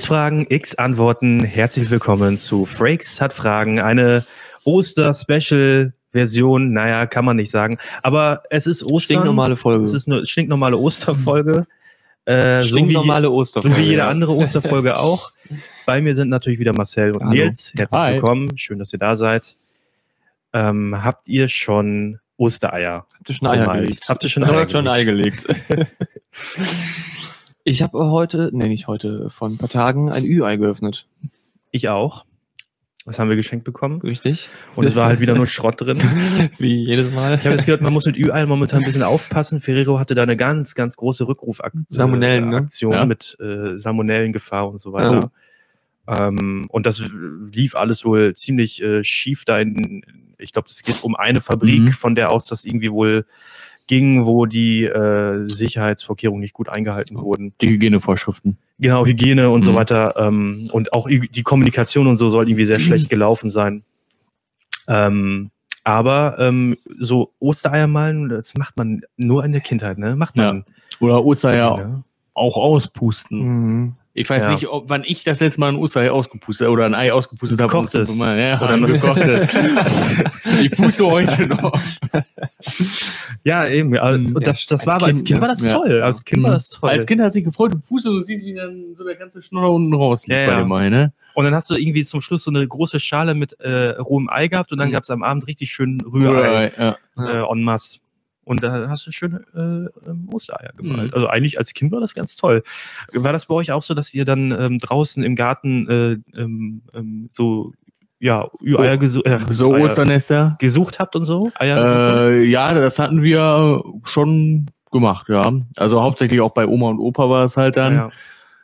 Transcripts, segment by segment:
X Fragen, X Antworten. Herzlich willkommen zu Frakes hat Fragen. Eine Oster-Special-Version. Naja, kann man nicht sagen. Aber es ist Ostern. Stinknormale Folge. Es ist eine stinknormale Osterfolge. Äh, so, Stinknormale Osterfolge. so wie jede andere Osterfolge auch. Bei mir sind natürlich wieder Marcel und Hallo. Nils. Herzlich Hi. willkommen. Schön, dass ihr da seid. Ähm, habt ihr schon Ostereier? Habt ihr schon Eier gelegt? Habt ihr schon Eier hab schon Ei gelegt. ich habe heute, nee, nicht heute, vor ein paar Tagen ein Ü-Ei geöffnet. Ich auch. Das haben wir geschenkt bekommen. Richtig? Und es war halt wieder nur Schrott drin. Wie jedes Mal. Ich habe jetzt gehört, man muss mit Ü-Ei momentan ein bisschen aufpassen. Ferrero hatte da eine ganz, ganz große Rückrufaktion Salmonellen, ne? Aktion Ja. mit äh, Salmonellengefahr und so weiter. Ähm, und das lief alles wohl ziemlich äh, schief da in, ich glaube, es geht um eine Fabrik, Mhm. von der aus das irgendwie wohl ging, wo die äh, Sicherheitsvorkehrungen nicht gut eingehalten wurden. Die Hygienevorschriften. Genau, Hygiene und so Mhm. weiter. Ähm, und auch die Kommunikation und so soll irgendwie sehr schlecht gelaufen sein. Ähm, aber ähm, so Ostereier malen, das macht man nur in der Kindheit, ne? Macht man. Oder Ostereier Ja. auch auspusten. Mhm. Ich weiß Ja. nicht, ob, wann ich das letzte Mal ein Osterei ausgepustet oder ein Ei ausgepustet habe. Gekocht ist. Ja, Oder gekochtes. ich puste heute noch. Ja, eben. Ja. Mhm. Und das, das Als war aber als Kind, war das toll. Als Kind war Mhm. das toll. Als Kind hast du dich gefreut, du pustest und du siehst, wie dann so der ganze Schnurrer unten rausliegt Ja, bei ja. dem Ei, ne? Und dann hast du irgendwie zum Schluss so eine große Schale mit äh, rohem Ei gehabt und dann Mhm. gab es am Abend richtig schön Rührei Ja. äh, en masse. Und da hast du schöne äh, ähm, Ostereier gemalt. Mhm. Also eigentlich als Kind war das ganz toll. War das bei euch auch so, dass ihr dann ähm, draußen im Garten äh, ähm, ähm, so ja, Eier gesu äh, So Eier Osternester. gesucht habt und so? Gesucht? Äh, ja, das hatten wir schon gemacht, ja. Also hauptsächlich auch bei Oma und Opa war es halt dann. ja.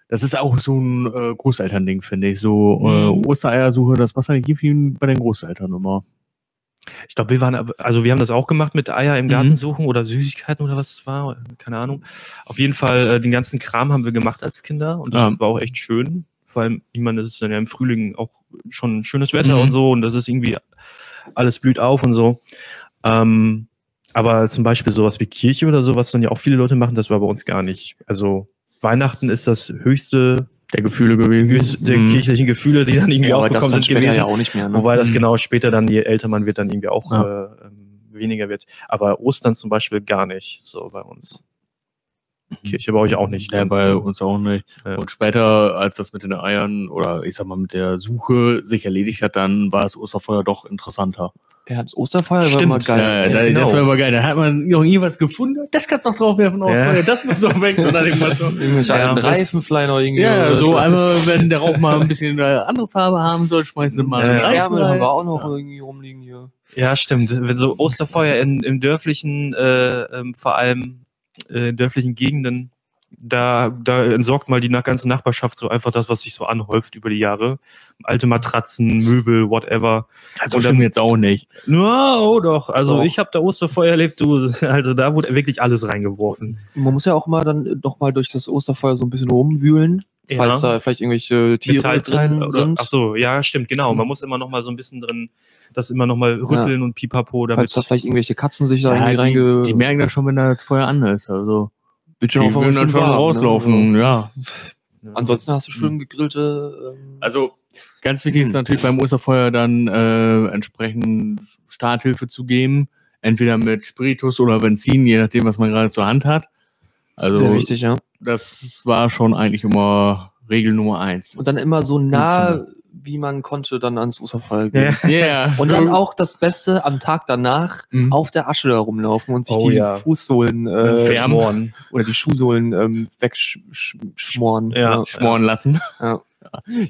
Das ist auch so ein äh, Großelternding, finde ich. So Mhm. äh, Ostereiersuche, das was eigentlich wie bei den Großeltern immer. Ich glaube, wir waren, also wir haben das auch gemacht mit Eier im Garten Mhm. suchen oder Süßigkeiten oder was es war, keine Ahnung. Auf jeden Fall, äh, den ganzen Kram haben wir gemacht als Kinder und das Ja. war auch echt schön. Vor allem, ich meine, es ist dann ja im Frühling auch schon schönes Wetter Mhm. und so und das ist irgendwie, alles blüht auf und so. Ähm, aber zum Beispiel sowas wie Kirche oder so, was dann ja auch viele Leute machen, das war bei uns gar nicht. Also Weihnachten ist das höchste Der Gefühle gewesen. der Mhm. kirchlichen Gefühle, die dann irgendwie Ja, aufgekommen sind später gewesen. ja auch nicht mehr. Ne? Wobei das Mhm. genau später dann, je älter man wird, dann irgendwie auch Ja. äh, ähm, weniger wird. Aber Ostern zum Beispiel gar nicht, so bei uns. Kirche bei euch auch nicht. Ja, ne? bei uns auch nicht. Ja. Und später, als das mit den Eiern oder ich sag mal mit der Suche sich erledigt hat, dann war das Osterfeuer doch interessanter. Ja, das Osterfeuer war Stimmt. immer geil. Ja, Ja, genau. Das war immer geil. Da hat man noch nie was gefunden. Das kannst du noch draufwerfen aus Ja. Feuer. Das muss doch weg. So nach dem Motto. Irgendwelche Ja, alten das- Reifen vielleicht noch irgendwie. Ja, oder so einmal, wenn der Rauch mal ein bisschen eine andere Farbe haben soll, schmeißt du mal Ja, einen ja. Reifen haben wir auch noch Ja. irgendwie rumliegen hier. Ja, stimmt. Wenn so Osterfeuer in, im dörflichen, äh, ähm, vor allem äh, in dörflichen Gegenden, da, da entsorgt mal die na- ganze Nachbarschaft so einfach das, was sich so anhäuft über die Jahre. Alte Matratzen, Möbel, whatever. Also stimmt jetzt auch nicht. Ja, oh doch. Also Doch. ich habe da Osterfeuer erlebt, du. Also da wurde wirklich alles reingeworfen. Man muss ja auch mal dann noch mal durch das Osterfeuer so ein bisschen rumwühlen, falls da vielleicht irgendwelche Tiere Metall drin oder, sind. Ach so, ja, stimmt, genau. Man muss immer noch mal so ein bisschen drin, das immer noch mal rütteln und pipapo, damit falls da vielleicht irgendwelche Katzen sich da Ja, irgendwie die, reinge... die merken das schon, wenn da das Feuer an ist. Also die würden dann schon warm, ne? rauslaufen, ja. Also, ansonsten hast du schön gegrillte... Ähm, Also ganz wichtig ist Hm. natürlich beim Osterfeuer dann äh, entsprechend Starthilfe zu geben. Entweder mit Spiritus oder Benzin, je nachdem, was man gerade zur Hand hat. Also sehr wichtig, ja. das war schon eigentlich immer Regel Nummer eins. Und dann immer so nah, wie man konnte, dann ans Osterfeuer gehen. Ja. yeah. Und dann auch das Beste am Tag danach Mhm. auf der Asche da rumlaufen und sich Oh die ja. Fußsohlen äh, schmoren. oder die Schuhsohlen ähm, wegschmoren. Ja. schmoren lassen. Ja.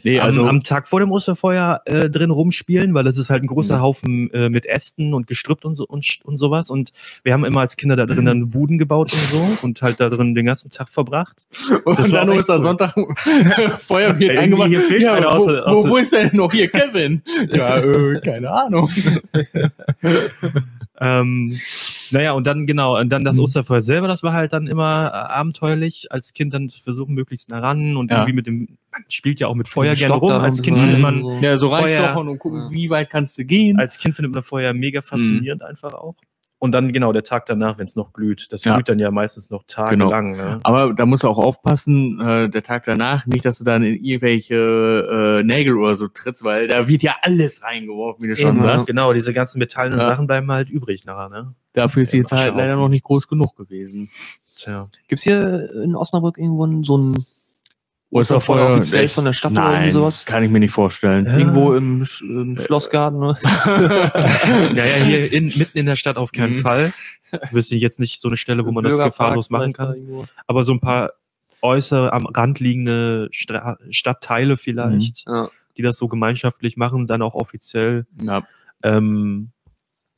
Nee, also am, am Tag vor dem Osterfeuer äh, drin rumspielen, weil das ist halt ein großer. Haufen äh, mit Ästen und Gestrüpp und so und, und sowas. Und wir haben immer als Kinder da drin dann Buden gebaut und so und halt da drin den ganzen Tag verbracht. und war dann Ostersonntag Feuer wird Irgendwie eingemacht. hier fehlt ja, einer wo, aus der- wo, wo ist denn noch hier Kevin? ja, äh, keine Ahnung. Ähm, naja, und dann genau, und dann das Mhm. Osterfeuer selber, das war halt dann immer äh, abenteuerlich, als Kind dann versuchen, möglichst nah ran und Ja. irgendwie mit dem, man spielt ja auch mit Feuer gerne rum. Als Kind findet rein, man, so. Ja, so Feuer- reinstochern und gucken, Ja. wie weit kannst du gehen. als Kind findet man Feuer mega faszinierend einfach auch. Und dann genau der Tag danach, wenn es noch glüht. Das Ja. glüht dann ja meistens noch tagelang. Ne? Aber da musst du auch aufpassen, äh, der Tag danach, nicht, dass du dann in irgendwelche äh, Nägel oder so trittst, weil da wird ja alles reingeworfen, wie du schon sagst. Genau, diese ganzen metallenen Ja. Sachen bleiben halt übrig nachher. Ne? Dafür ist die Zeit Waschhaufen. leider noch nicht groß genug gewesen. Tja. Gibt's hier in Osnabrück irgendwo ein- so ein Osterfeuer Osterfeuer offiziell nee. von der Stadt oder Nein, irgendwie sowas? kann ich mir nicht vorstellen. Ja. Irgendwo im, Sch im Schlossgarten, ne? Naja, hier in, mitten in der Stadt auf keinen Mhm. Fall. Wüsste ich jetzt nicht so eine Stelle, wo man das gefahrlos machen kann. Aber so ein paar äußere, am Rand liegende Stra Stadtteile vielleicht, Ja. die das so gemeinschaftlich machen, dann auch offiziell Ja. ähm,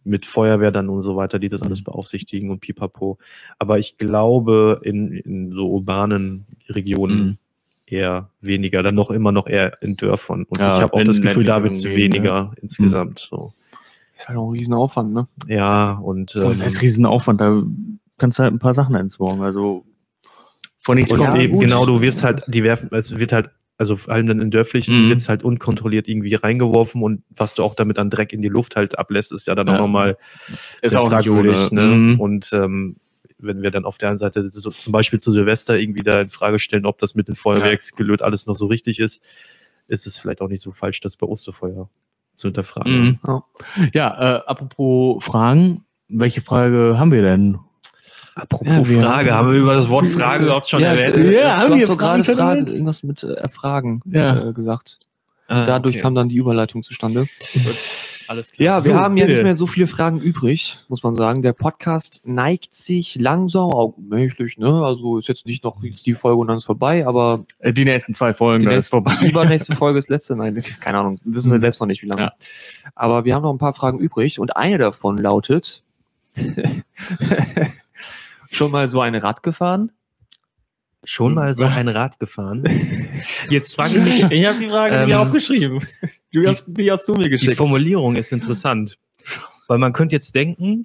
mit Feuerwehr dann und so weiter, die das alles Mhm. beaufsichtigen und pipapo. Aber ich glaube, in, in so urbanen Regionen Mhm. Eher weniger, dann noch immer noch eher in Dörfern. Und Ja, ich habe auch in das Gefühl, da wird es weniger insgesamt. So. Ist halt auch ein Riesenaufwand, ne? Ja, und Oh, das ähm, heißt Riesenaufwand, da kannst du halt ein paar Sachen entsorgen. Also von nichts Und Ja, kommt eben, gut. genau, du wirst halt, die werfen, es wird halt, also vor allem dann in dörflichen, Mhm. wird es halt unkontrolliert irgendwie reingeworfen und was du auch damit an Dreck in die Luft halt ablässt, ist ja dann Ja. auch nochmal Ist sehr auch nicht fragwürdig. Ne? Mhm. Und ähm, wenn wir dann auf der einen Seite so, zum Beispiel zu Silvester irgendwie da in Frage stellen, ob das mit dem Feuerwerksgelöt alles noch so richtig ist, ist es vielleicht auch nicht so falsch, das bei Osterfeuer zu hinterfragen. Mhm. Ja. Äh, apropos Fragen, welche Frage haben wir denn? Apropos Ja, wir Frage, haben wir über das Wort Frage überhaupt schon ja, erwähnt? Äh, Ja, haben du wir gerade Fragen, irgendwas mit äh, Erfragen Ja. äh, gesagt. Ah, Dadurch okay. kam dann die Überleitung zustande. Alles klar. Ja, wir So, haben ja bitte. nicht mehr so viele Fragen übrig, muss man sagen. Der Podcast neigt sich langsam, auch mächtig, ne? Also ist jetzt nicht noch jetzt die Folge und dann ist vorbei, aber Äh, Die nächsten zwei Folgen, Die dann nächste- ist vorbei. übernächste Folge ist letzte. Nein, keine Ahnung, wissen wir Hm. selbst noch nicht, wie lange. Ja. Aber wir haben noch ein paar Fragen übrig und eine davon lautet: Schon mal so ein Rad gefahren? Schon mal so ein Rad gefahren. Jetzt frage ich mich, Ich habe die Frage mir aufgeschrieben. Du hast- die hast du mir Die Formulierung ist interessant. Weil man könnte jetzt denken,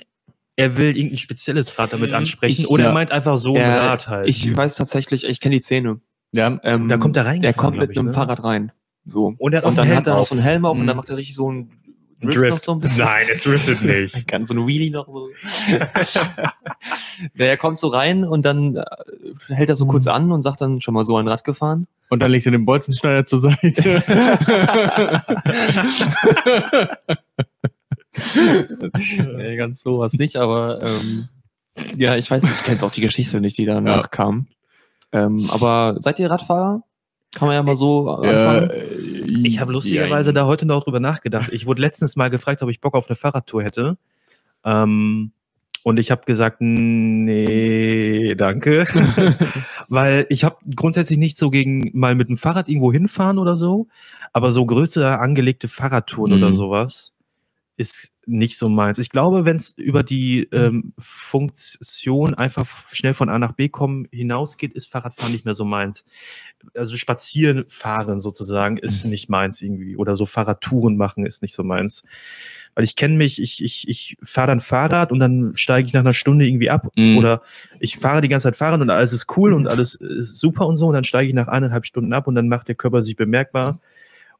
er will irgendein spezielles Rad damit Mhm. ansprechen Ich- oder ja. er meint einfach so ein Rad halt. Ich weiß tatsächlich, ich kenne die Szene. Ja, Ähm, Da kommt er rein. Der kommt mit einem ne? Fahrrad rein. So. Und er hat auch Und dann hat er noch auf. so einen Helm auf und Mhm. dann macht er richtig so einen Ein Drift, Drift. noch so ein bisschen. Nein, er driftet nicht. Er kann so eine Wheelie noch so. Der kommt so rein und dann äh, hält er so kurz an und sagt dann schon mal so ein Rad gefahren. und dann legt er den Bolzenschneider zur Seite. nee, ganz sowas nicht, aber ähm, ja, ich weiß nicht, ich kenne auch die Geschichte nicht, die danach kam. Ähm, aber seid ihr Radfahrer? Kann man ja mal so anfangen. Ich habe lustigerweise da heute noch drüber nachgedacht. Ich wurde letztens mal gefragt, ob ich Bock auf eine Fahrradtour hätte. Ähm, und ich habe gesagt, nee, danke. Weil ich habe grundsätzlich nicht so gegen mal mit dem Fahrrad irgendwo hinfahren oder so. Aber so größere angelegte Fahrradtouren Mhm. oder sowas ist nicht so meins. Ich glaube, wenn es über die ähm, Funktion einfach schnell von A nach B kommen hinausgeht, ist Fahrradfahren nicht mehr so meins. Also spazieren fahren sozusagen ist nicht meins irgendwie. Oder so Fahrradtouren machen ist nicht so meins. Weil ich kenne mich, ich, ich, ich fahre dann Fahrrad und dann steige ich nach einer Stunde irgendwie ab. Mhm. Oder ich fahre die ganze Zeit Fahrrad und alles ist cool und alles ist super und so. Und dann steige ich nach eineinhalb Stunden ab und dann macht der Körper sich bemerkbar.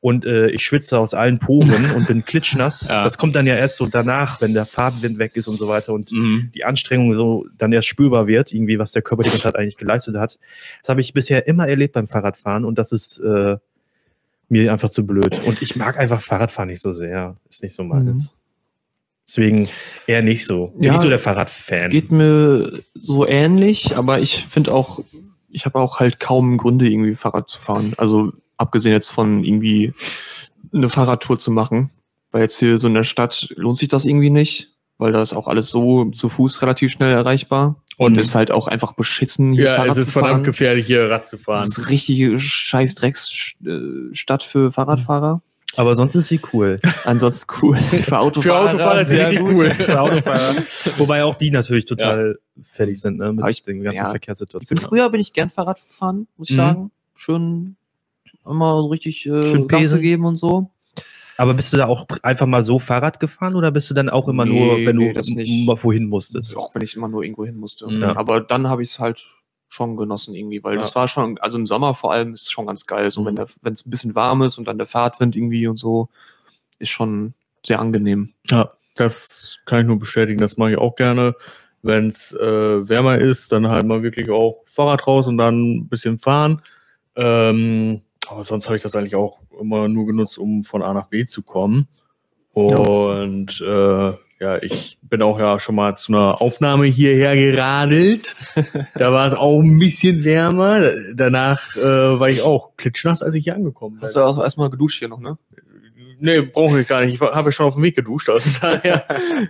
Und äh, ich schwitze aus allen Poren und bin klitschnass. Ja. Das kommt dann ja erst so danach, wenn der Fahrtwind weg ist und so weiter und Mhm. die Anstrengung so dann erst spürbar wird, irgendwie, was der Körper die ganze Zeit eigentlich geleistet hat. Das habe ich bisher immer erlebt beim Fahrradfahren und das ist äh, mir einfach zu blöd. Und ich mag einfach Fahrradfahren nicht so sehr. Ist nicht so meins. Deswegen eher nicht so. Bin Ja. nicht so der Fahrradfan. Geht mir so ähnlich, aber ich finde auch, ich habe auch halt kaum Gründe, irgendwie Fahrrad zu fahren. Also abgesehen jetzt von irgendwie eine Fahrradtour zu machen. Weil jetzt hier so in der Stadt lohnt sich das irgendwie nicht, weil da ist auch alles so zu Fuß relativ schnell erreichbar. Und Mhm. ist halt auch einfach beschissen, hier Ja, Fahrrad es ist verdammt gefährlich, hier Rad zu fahren. Das ist richtige scheiß Drecksstadt für Fahrradfahrer. Aber sonst ist sie cool. Ansonsten cool. Für Autofahrer, Autofahrer ist sie sehr richtig gut. cool. Für Autofahrer. Wobei auch die natürlich total fertig sind, ne? Mit ich- den ganzen ja. Ich Verkehrssituationen. bin früher bin ich gern Fahrrad gefahren, muss ich Mhm. sagen. Schön immer so richtig äh, Schön Gas gegeben und so. Aber bist du da auch einfach mal so Fahrrad gefahren oder bist du dann auch immer Nee, nur, wenn nee, du das nicht. mal wohin musstest? Auch wenn ich immer nur irgendwo hin musste. Mhm. Aber dann habe ich es halt schon genossen irgendwie, weil Ja. das war schon, also im Sommer vor allem ist es schon ganz geil. So Mhm. wenn der- wenn es ein bisschen warm ist und dann der Fahrtwind irgendwie und so, ist schon sehr angenehm. Ja. Das kann ich nur bestätigen, das mache ich auch gerne. Wenn es äh, wärmer ist, dann halt mal wirklich auch Fahrrad raus und dann ein bisschen fahren. Ähm, aber sonst habe ich das eigentlich auch immer nur genutzt, um von A nach B zu kommen. Und äh, ja, ich bin auch ja schon mal zu einer Aufnahme hierher geradelt. da war es auch ein bisschen wärmer. Danach äh, war ich auch klitschnass, als ich hier angekommen bin. Hast du auch erstmal geduscht hier noch, ne? Nee, brauche ich gar nicht. Ich habe schon auf dem Weg geduscht. Also daher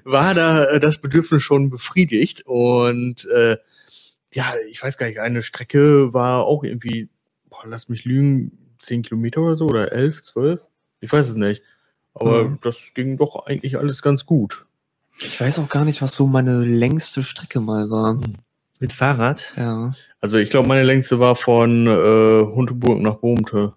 war da äh, das Bedürfnis schon befriedigt. Und äh, ja, ich weiß gar nicht, eine Strecke war auch irgendwie, boah, lass mich lügen, 10 Kilometer oder so oder 11, 12? Ich weiß es nicht. Aber Mhm. das ging doch eigentlich alles ganz gut. Ich weiß auch gar nicht, was so meine längste Strecke mal war. Mit Fahrrad? Ja. Also ich glaube, meine längste war von äh, Hunteburg nach Bohmte.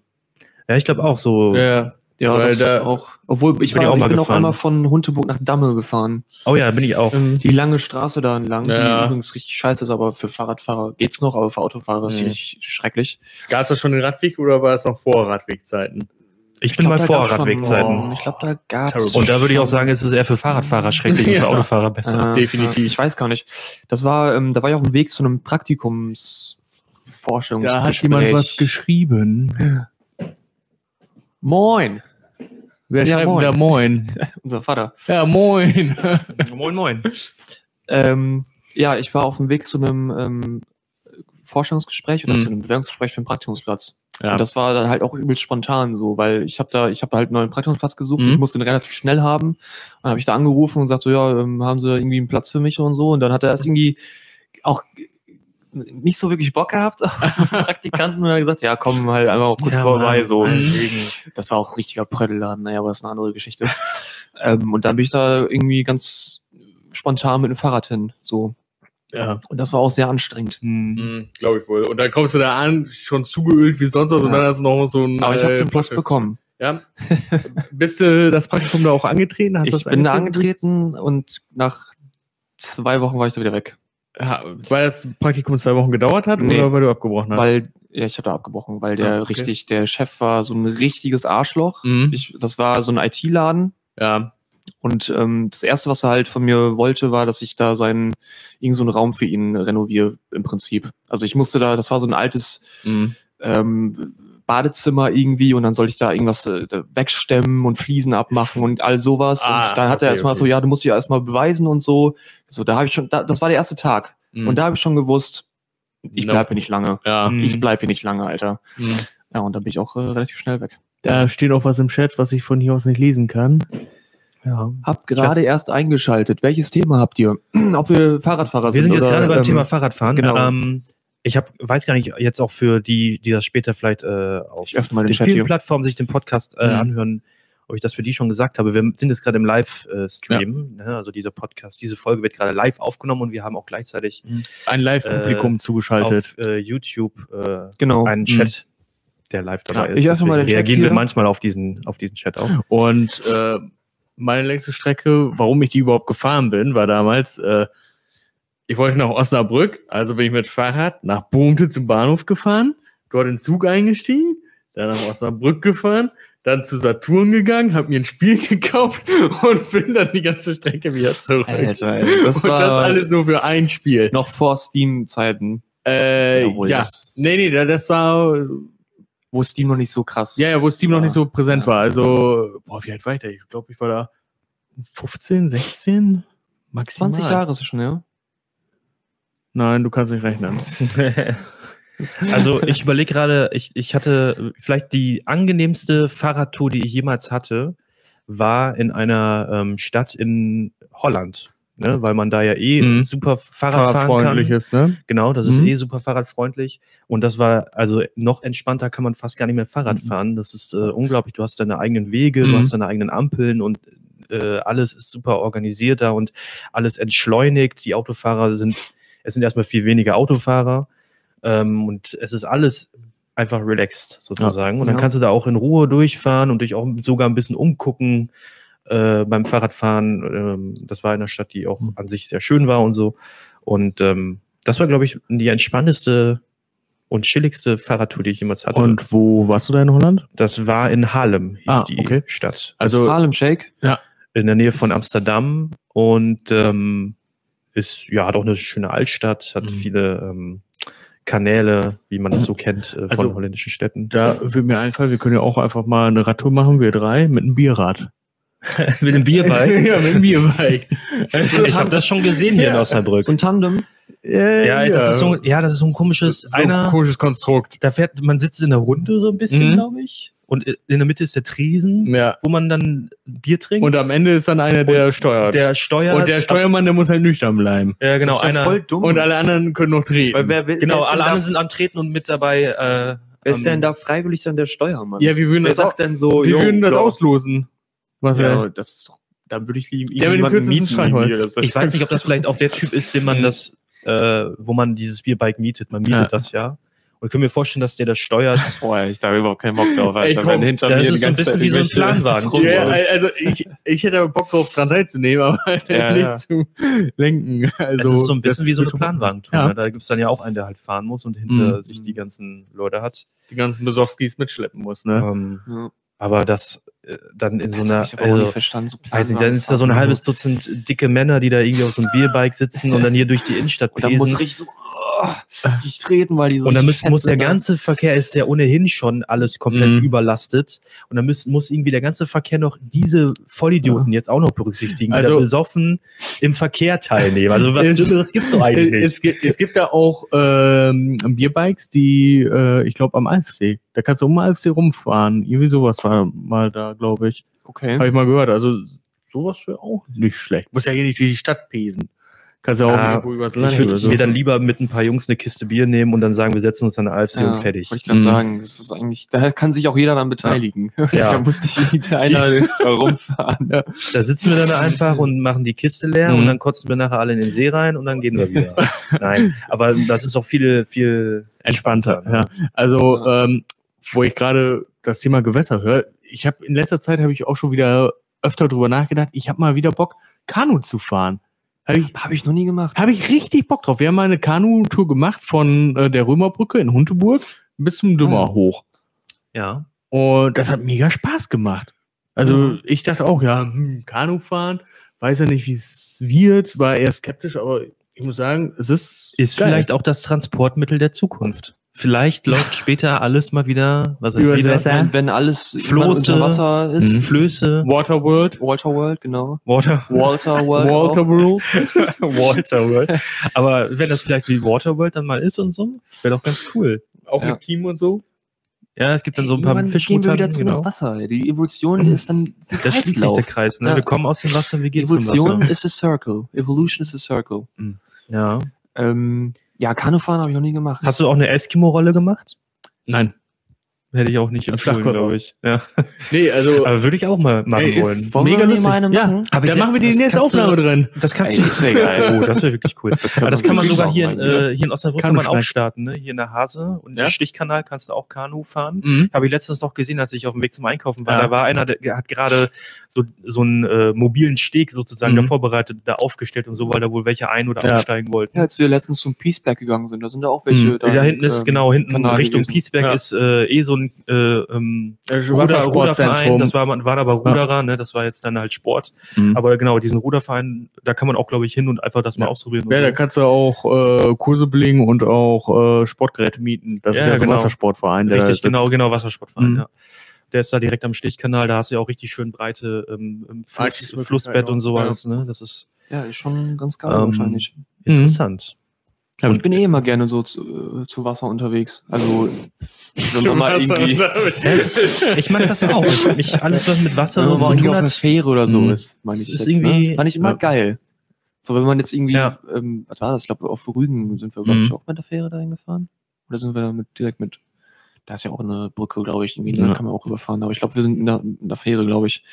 Ja, ich glaube auch so. Ja, Ja, Weil das da- auch. Obwohl, ich, bin ich war, auch ich mal bin auch einmal von Hunteburg nach Damme gefahren. Oh ja, bin ich auch. Die lange Straße da entlang, Ja. die übrigens richtig scheiße ist, aber für Fahrradfahrer geht's noch, aber für Autofahrer ist die Mhm. richtig schrecklich. Gab es da schon den Radweg oder war es noch vor Radwegzeiten? Ich bin glaub, mal da vor gab's schon- Radwegzeiten. Oh, ich glaube, da gab's. Terrible. Und da würde ich auch sagen, es ist eher für Fahrradfahrer schrecklich und Ja. für Autofahrer besser. Ja, definitiv. ja, Ich weiß gar nicht. Das war, ähm, da war ich auf dem Weg zu einem Praktikumsforschung. Da hat jemand was geschrieben. Moin, Wer Ja, schreibt moin. da Moin? unser Vater. Ja, Moin. Moin, moin. Ähm, ja, ich war auf dem Weg zu einem ähm, Forschungsgespräch oder Mhm. zu einem Bewerbungsgespräch für einen Praktikumsplatz. Ja. Und das war dann halt auch übelst spontan so, weil ich habe da, ich habe halt einen neuen Praktikumsplatz gesucht, Mhm. ich musste den relativ schnell haben. Dann habe ich da angerufen und gesagt so, ja, ähm, haben Sie irgendwie einen Platz für mich und so. Und dann hat er erst irgendwie auch nicht so wirklich Bock gehabt auf Praktikanten und hat gesagt, ja, komm halt einfach kurz Ja, vorbei. Mann, So. meinetwegen. Das war auch ein richtiger Prödelladen, naja, aber das ist eine andere Geschichte. ähm, und dann bin ich da irgendwie ganz spontan mit dem Fahrrad hin. So. Ja. Und das war auch sehr anstrengend. Hm. Mhm, Glaube ich wohl. Und dann kommst du da an, schon zugeölt wie sonst was, und Ja. dann hast du noch so ein. Aber ich habe äh, den Platz bekommen. Ja. Bist du das Praktikum da auch angetreten? Hast du Ich das bin da angetreten und nach zwei Wochen war ich da wieder weg. Ja, weil das Praktikum zwei Wochen gedauert hat Nee. oder weil du abgebrochen hast? Weil, ja, ich da abgebrochen, weil der Ah, okay. richtig, der Chef war so ein richtiges Arschloch. Mhm. Ich, das war so ein IT-Laden. ja. Und ähm, das erste, was er halt von mir wollte, war, dass ich da seinen, irgend so einen Raum für ihn renoviere, im Prinzip. Also ich musste da, das war so ein altes Mhm. ähm, Badezimmer irgendwie und dann sollte ich da irgendwas äh, wegstemmen und Fliesen abmachen und all sowas. Ah, und dann hat er okay, erstmal okay. so, ja, du musst dich ja erstmal beweisen und so. So, da habe ich schon, da, das war der erste Tag. Mhm. Und da habe ich schon gewusst, ich Nope. bleib hier nicht lange. Ja. Mhm. Ich bleib hier nicht lange, Alter. Mhm. Ja, und dann bin ich auch äh, relativ schnell weg. Da steht auch was im Chat, was ich von hier aus nicht lesen kann. Ja. Habt gerade erst eingeschaltet. Welches Thema habt ihr? Ob wir Fahrradfahrer Wir sind jetzt oder, gerade beim ähm, Thema Fahrradfahren. genau. Ähm, ich hab, weiß gar nicht, jetzt auch für die, die das später vielleicht äh, auf den den Chat vielen hier. Plattformen sich den Podcast äh, Mhm. anhören, ob ich das für die schon gesagt habe. Wir sind jetzt gerade im Live-Stream. Ne? Also dieser Podcast, diese Folge wird gerade live aufgenommen und wir haben auch gleichzeitig Ein Live-Publikum Äh, zugeschaltet. auf äh, YouTube äh, Genau. einen Chat, der live dabei Ja, ist. ich öffne mal den Chat reagieren wir manchmal auf diesen, auf diesen Chat auch. Und äh, meine längste Strecke, warum ich die überhaupt gefahren bin, war damals, äh, ich wollte nach Osnabrück, also bin ich mit Fahrrad nach Bohmte zum Bahnhof gefahren, dort in den Zug eingestiegen, dann nach Osnabrück gefahren, dann zu Saturn gegangen, habe mir ein Spiel gekauft und bin dann die ganze Strecke wieder zurück. Alter, ey, das und war das alles nur für ein Spiel. noch vor Steam-Zeiten, Äh, Jawohl, ja, nee, nee, da- das war, wo Steam noch nicht so krass ja, ja, wo Steam noch nicht so präsent war. Also, boah, wie alt war ich da? Ich glaube, ich war da 15, 16? Maximal. 20 Jahre ist es schon, ja? Nein, du kannst nicht rechnen. Also ich überlege gerade, ich, ich hatte vielleicht die angenehmste Fahrradtour, die ich jemals hatte, war in einer ähm, Stadt in Holland. Ne? Weil man da ja eh Mhm. super Fahrrad fahren kann. ist, ne? Genau, das ist Mhm. eh super fahrradfreundlich. Und das war, also noch entspannter kann man fast gar nicht mehr Fahrrad Mhm. fahren. Das ist äh, unglaublich. Du hast deine eigenen Wege, Mhm. du hast deine eigenen Ampeln und äh, alles ist super organisiert da und alles entschleunigt. Die Autofahrer sind, es sind erstmal viel weniger Autofahrer. Ähm, und es ist alles einfach relaxed sozusagen. Und dann Ja. kannst du da auch in Ruhe durchfahren und dich auch sogar ein bisschen umgucken äh, beim Fahrradfahren. Ähm, das war in einer Stadt, die auch Mhm. an sich sehr schön war und so. Und ähm, das war, glaube ich, die entspannteste und chilligste Fahrradtour, die ich jemals hatte. Und wo warst du da in Holland? das war in Harlem, hieß Ah, die okay. Stadt. Also- Harlem Shake. in der Nähe von Amsterdam und ähm, ist ja hat auch eine schöne Altstadt, hat Mhm. viele ähm, Kanäle, wie man das so kennt äh, von Also, holländischen Städten. Da wird mir einfallen, wir können ja auch einfach mal eine Radtour machen, wir drei, mit einem Bierrad. mit dem Bierbike. ja, mit einem Bierbike. ich habe das schon gesehen hier in Osnabrück. So ein Tandem. Ja, das ist so, ja, das ist so ein komisches, so einer, ein komisches Konstrukt. da fährt, man sitzt in der Runde so ein bisschen, Mhm. glaube ich. Und in der Mitte ist der Tresen, Ja. wo man dann Bier trinkt. Und am Ende ist dann einer, der steuert. der steuert. und der Steuermann, der muss halt nüchtern bleiben. Ja, genau, das ist ja einer. voll dumm. Und alle anderen können noch drehen. Weil wer, wer, genau, alle anderen sind am Treten und mit dabei. Äh, Wer ist denn da freiwillig dann der Steuermann? ja, wir würden wer das, auch, sagt denn so, wir würden das ja, auslosen. Was Ja, wir- das ist doch, dann würde ich lieber Der mit dem jemanden kürzesten das- Ich weiß nicht, ob das vielleicht auch der Typ ist, den man das, äh, wo man dieses Bierbike mietet. Man mietet Ja. das ja. Und ich kann mir vorstellen, dass der das steuert. Boah, ich da überhaupt keinen Bock drauf. Ey, Alter, komm, wenn hinter das mir ist so ein ganze bisschen wie so ein Planwagen. Ja, also ich, ich hätte aber Bock drauf, dran teilzunehmen, aber Ja, nicht ja. zu lenken. Also, das ist so ein bisschen wie so eine Planwagentour. Ja. ne? Da gibt's dann ja auch einen, der halt fahren muss und hinter Mhm. sich die ganzen Leute hat. Die ganzen Besowskis mitschleppen muss, ne? Ähm, Ja. Aber das äh, dann in so Das einer, hab ich also, nicht verstanden. So weiß nicht, dann ist da so ein halbes Dutzend dicke Männer, die da irgendwie auf so einem Bierbike sitzen und dann hier durch die Innenstadt Und dann muss richtig so oh, richtig treten, weil die so Und dann richtig muss, der ne? ganze Verkehr ist ja ohnehin schon alles komplett Mhm. überlastet. Und dann muss, muss irgendwie der ganze Verkehr noch diese Vollidioten jetzt auch noch berücksichtigen, die Also- da besoffen im Verkehr teilnehmen. Also was Es- Dümmeres gibt's doch eigentlich nicht. Es, gibt, es gibt da auch ähm, Bierbikes, die, äh, ich glaube, am Alfsee. Da kannst du um den Alfsee rumfahren. Irgendwie sowas war mal da, glaube ich. Okay. Habe ich mal gehört. Also sowas wäre auch nicht schlecht. Muss ja hier nicht durch die Stadt pesen. Kannst ja auch Ah, irgendwo übers Ich Land würde so. mir dann lieber mit ein paar Jungs eine Kiste Bier nehmen und dann sagen, wir setzen uns an der AFC Ja, und fertig. Wollte ich gerade Mhm. sagen, das ist eigentlich, da kann sich auch jeder dann beteiligen. Ja. da muss nicht jeder einer da rumfahren. Da sitzen wir dann einfach und machen die Kiste leer Mhm. und dann kotzen wir nachher alle in den See rein und dann gehen wir wieder. Nein, aber das ist auch viel, viel entspannter. ne? Ja. Also, ähm, wo ich gerade das Thema Gewässer höre, ich habe in letzter Zeit habe ich auch schon wieder öfter drüber nachgedacht. Ich habe mal wieder Bock, Kanu zu fahren. Habe ich, Habe ich noch nie gemacht. hab ich richtig Bock drauf. Wir haben mal eine Kanu-Tour gemacht von äh, der Römerbrücke in Hunteburg bis zum Dümmer hoch. Ja. Und das hat mega Spaß gemacht. Also Mhm. ich dachte auch, ja, hm, Kanu fahren, weiß ja nicht, wie es wird, war eher skeptisch, aber ich muss sagen, es ist Ist geil. vielleicht auch das Transportmittel der Zukunft. Vielleicht läuft später alles mal wieder, was heißt Übers wieder? Wasser. Wenn, wenn alles Floße. unter Wasser ist. Mhm. Flöße, Waterworld. Walter World, genau. Water, Walter World. Walter World. Waterworld. Aber wenn das vielleicht wie Waterworld dann mal ist und so, wäre doch ganz cool. Auch Ja. mit Kim und so. Ja, es gibt dann so ein paar Irgendwann gehen wir wieder Fischmutanten, zurück ins genau. Wasser. Die Evolution ist dann der Da schließt sich der Kreis, ne? Ja. Wir kommen aus dem Wasser, wir gehen zum Evolution Wasser. ist a circle. Evolution is a circle. Ja. Ähm, ja, Kanufahren habe ich noch nie gemacht. Hast du auch eine Eskimo-Rolle gemacht? Nein. Hätte ich auch nicht empfohlen, glaube ich. Ja. Nee, also Aber würde ich auch mal machen ey, wollen. ist Wollen mega wir lustig. mal eine ja, machen? Hab da machen wir die nächste kannst du- Aufnahme drin. Das kannst Ey, du. das wär geil. Oh, das wäre wirklich cool. Das, Aber das kann man sogar machen hier in, äh, hier in Osnabrück kann man auch starten, ne? Hier in der Hase und Ja? im Stichkanal kannst du auch Kanu fahren. Mhm. Habe ich letztens noch gesehen, als ich auf dem Weg zum Einkaufen war. Ja. Da war einer, der hat gerade so, so einen äh, mobilen Steg sozusagen Mhm. da vorbereitet, da aufgestellt und so, weil da wohl welche ein- oder Ja. aussteigen wollten. Ja, als wir letztens zum Peaceberg gegangen sind, da sind da auch welche. Mhm. Da, hinten ist, ähm, genau, hinten Kanal Richtung Ja. ist äh, eh so ein äh, ähm, Das Ruder, Ruderverein, das war, war aber Ruderer, ne? das war jetzt dann halt Sport. Mhm. Aber genau, diesen Ruderverein, da kann man auch, glaube ich, hin und einfach das mal Ja. ausprobieren. Ja, da so. kannst du auch äh, Kurse belegen und auch äh, Sportgeräte mieten. Das Ja, ist ja so ein genau. Wassersportverein. Richtig, genau, genau, Wassersportverein, Mhm. ja. Der ist da direkt am Stichkanal, da hast du ja auch richtig schön breite ähm, ähm, Fluss, Flussbett und sowas, ne? Das ist Ja, ist schon ganz geil Ähm, wahrscheinlich. Mhm. interessant. Ja, Und ich bin eh immer gerne so zu, äh, zu Wasser unterwegs. Also, wenn man mal irgendwie, ist, ich mag das auch. Ich, ich, alles, was mit Wasser wenn man so tun auf einer hat, Fähre oder so Mhm. ist, meine ich Es ist jetzt, irgendwie- ne? Fand ich immer ja. geil. So, wenn man jetzt irgendwie, Ja. ähm, was war das? Ich glaube, auf Rügen sind wir, glaube ich, Mhm. auch mit der Fähre dahin gefahren. Oder sind wir da mit, direkt mit, da ist ja auch eine Brücke, glaube ich, irgendwie, da Ja. kann man auch überfahren. Aber ich glaube, wir sind in der, in der Fähre, glaube ich.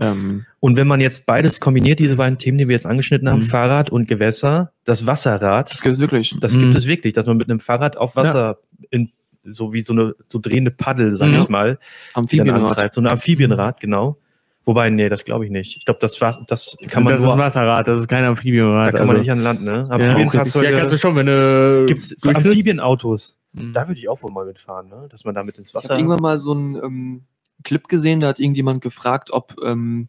Ähm, Und wenn man jetzt beides kombiniert, diese beiden Themen, die wir jetzt angeschnitten haben, Mhm. Fahrrad und Gewässer, das Wasserrad, das gibt wirklich. das Mhm. gibt es wirklich, dass man mit einem Fahrrad auf Wasser in so wie so eine so drehende Paddel, sag Mhm. ich mal, Amphibienrad. So ein Amphibienrad, genau. Wobei, nee, das glaube ich nicht. Ich glaube, das, war- das kann man das nur, ist ein Wasserrad, das ist kein da Amphibienrad. kann man also- nicht an Land, ne? ja, Amphibienfahrzeuge, ja, kannst du schon, wenn du gibt's. Amphibienautos. Mhm. Da würde ich auch wohl mal mitfahren, ne? Dass man damit ins Wasser. irgendwann mal so einen ähm, Clip gesehen, da hat irgendjemand gefragt, ob, ähm,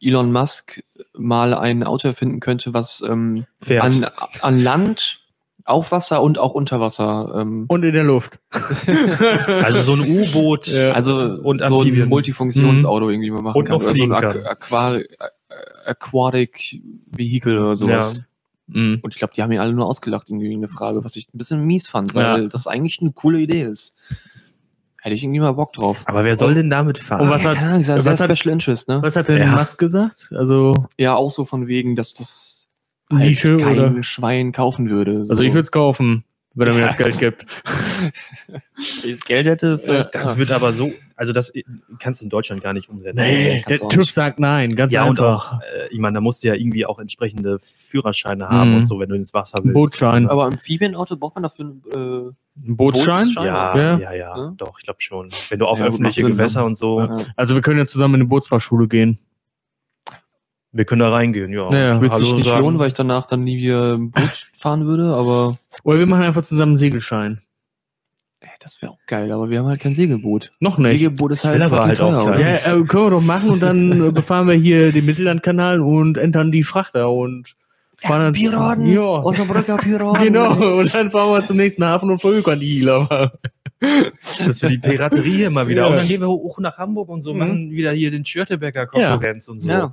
Elon Musk mal ein Auto erfinden könnte, was ähm, an, an Land, auf Wasser und auch unter Wasser. Ähm, Und in der Luft. Also so ein U-Boot. Ja. also und so ein Amphibien. Multifunktionsauto irgendwie mal machen Und kann. Oder so ein Aqu. Aquari Aquatic Vehicle oder sowas. Ja. Mhm. Und ich glaube, die haben ihn alle nur ausgelacht, irgendwie der Frage, was ich ein bisschen mies fand, weil Ja. das eigentlich eine coole Idee ist. Hätte ich irgendwie mal Bock drauf. Aber wer soll denn damit fahren? Und was hat- Keine Ahnung, sehr, was hat- Special Interest, ne? Was hat denn Ja. Musk gesagt? Also, Ja, auch so von wegen, dass das halt Nische kein oder? Schwein kaufen würde. So. Also ich würde es kaufen, wenn er mir Ja. das Geld gibt. Wenn ich das Geld hätte, Das wird aber so, also das kannst du in Deutschland gar nicht umsetzen. Nee, kannst der TÜV nicht. sagt nein, ganz ja, und einfach. auch, äh, ich meine, da musst du ja irgendwie auch entsprechende Führerscheine haben Mhm. und so, wenn du ins Wasser willst. Bootschein. Aber Amphibienauto braucht man dafür äh, Ein Bootsschein? Bootsschein? Ja, Ja. ja, ja, doch, ich glaube schon. Wenn du auf Ja, öffentliche Sinn, Gewässer ne? und so, ja. Also wir können ja zusammen in eine Bootsfahrschule gehen. wir können da reingehen, ja. Ja, ja. Würde sich nicht sagen. lohnen, weil ich danach dann nie wieder ein Boot fahren würde, aber Oder wir machen einfach zusammen einen Segelschein. Das wäre auch geil, aber wir haben halt kein Segelboot. Noch nicht. Segelboot ist halt, aber halt auch teuer? Ja, äh, können wir doch machen und dann äh, befahren wir hier den Mittellandkanal und entern die Frachter und fahren dann Piraten! Ja. Osnabrücker Piraten! Genau, und dann fahren wir zum nächsten Hafen und verhökern die Hieler. dass wir die Piraterie hier mal wieder. Ja. Und dann gehen wir hoch nach Hamburg und so, Mhm. machen wieder hier den Schürteberger Konkurrenz und so. Ja.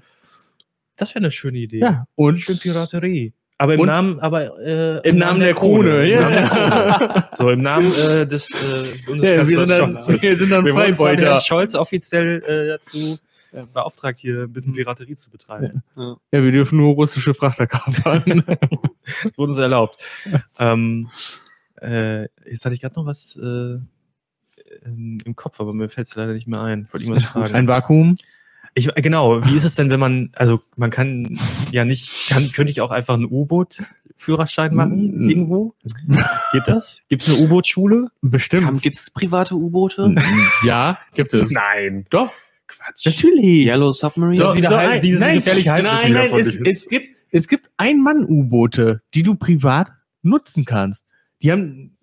Das wäre eine schöne Idee. Ja, und Schön Piraterie. Aber im Und- Namen, aber äh, im Namen der Krone. Im Namen der Ja. Krone. So, im Namen äh, des äh, Ja, Bundeskanzlers wir sind dann, Scholz. wir sind dann Wir wurden von Freibeuter. Herrn Scholz offiziell äh, dazu Ja. beauftragt, hier ein bisschen Piraterie zu betreiben. Ja, wir dürfen nur russische Frachter kapern. Wurde uns erlaubt. ähm, äh, jetzt hatte ich gerade noch was äh, ähm, im Kopf, aber mir fällt es leider nicht mehr ein. Ich wollte irgendwas fragen. Ein Vakuum. Ich, äh, genau, wie ist es denn, wenn man, also man kann ja nicht, kann, könnte ich auch einfach einen U-Boot-Führerschein machen Mm. irgendwo? Geht das? Gibt es eine U-Boot-Schule? Bestimmt. Gibt es private U-Boote? Ja, gibt es. Nein. Doch, Quatsch. natürlich. Yellow Submarine? So, wieder halb- ein- dieses gefährliche Halbwissen Nein, nein, von es, es gibt, es gibt Ein-Mann-U-Boote, die du privat nutzen kannst. Die haben,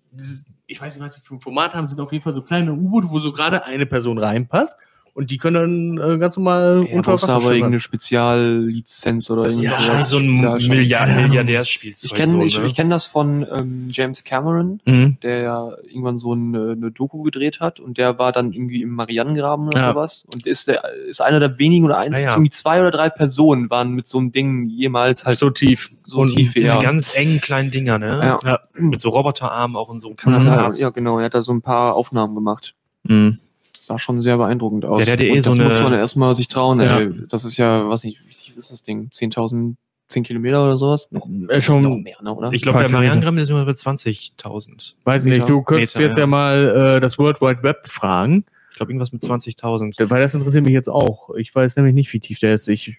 ich weiß nicht, was sie für ein Format haben, sind auf jeden Fall so kleine U-Boote, wo so gerade eine Person reinpasst. Und die können dann äh, ganz normal ja, unter Wasser aber schwimmen. irgendeine Speziallizenz oder Das ist irgendwie ja sowas. so ein Milliard. Milliardärspielzeug. Ich kenne so, ich, ne? ich kenn das von ähm, James Cameron, Mhm. der ja irgendwann so eine, eine Doku gedreht hat und der war dann irgendwie im Marianengraben oder Ja. sowas und ist der ist einer der wenigen oder ein, Ah, ja. irgendwie zwei oder drei Personen waren mit so einem Ding jemals halt so tief. so Und tief Diese ja. ganz engen kleinen Dinger, ne? Ja. Ja. Mit so Roboterarmen auch in so einem Und hat Kanal. er, ja, genau, er hat da so ein paar Aufnahmen gemacht. Mhm. Das sah schon sehr beeindruckend aus. Ja, der hat ja eh so das eine- muss man erstmal sich trauen. Ja. Ey. Das ist ja, was nicht, wie tief ist das Ding? 10.000, 10 Kilometer oder sowas? Noch, Äh, schon, noch mehr, ne, oder? Ich glaube, Kilometer. Marianengraben ist immer bei 20.000. weiß nicht, Meter. du könntest Meter, jetzt ja. ja, mal äh, das World Wide Web fragen, Ich glaube, irgendwas mit 20.000. weil das interessiert mich jetzt auch. Ich weiß nämlich nicht, wie tief der ist. Ich,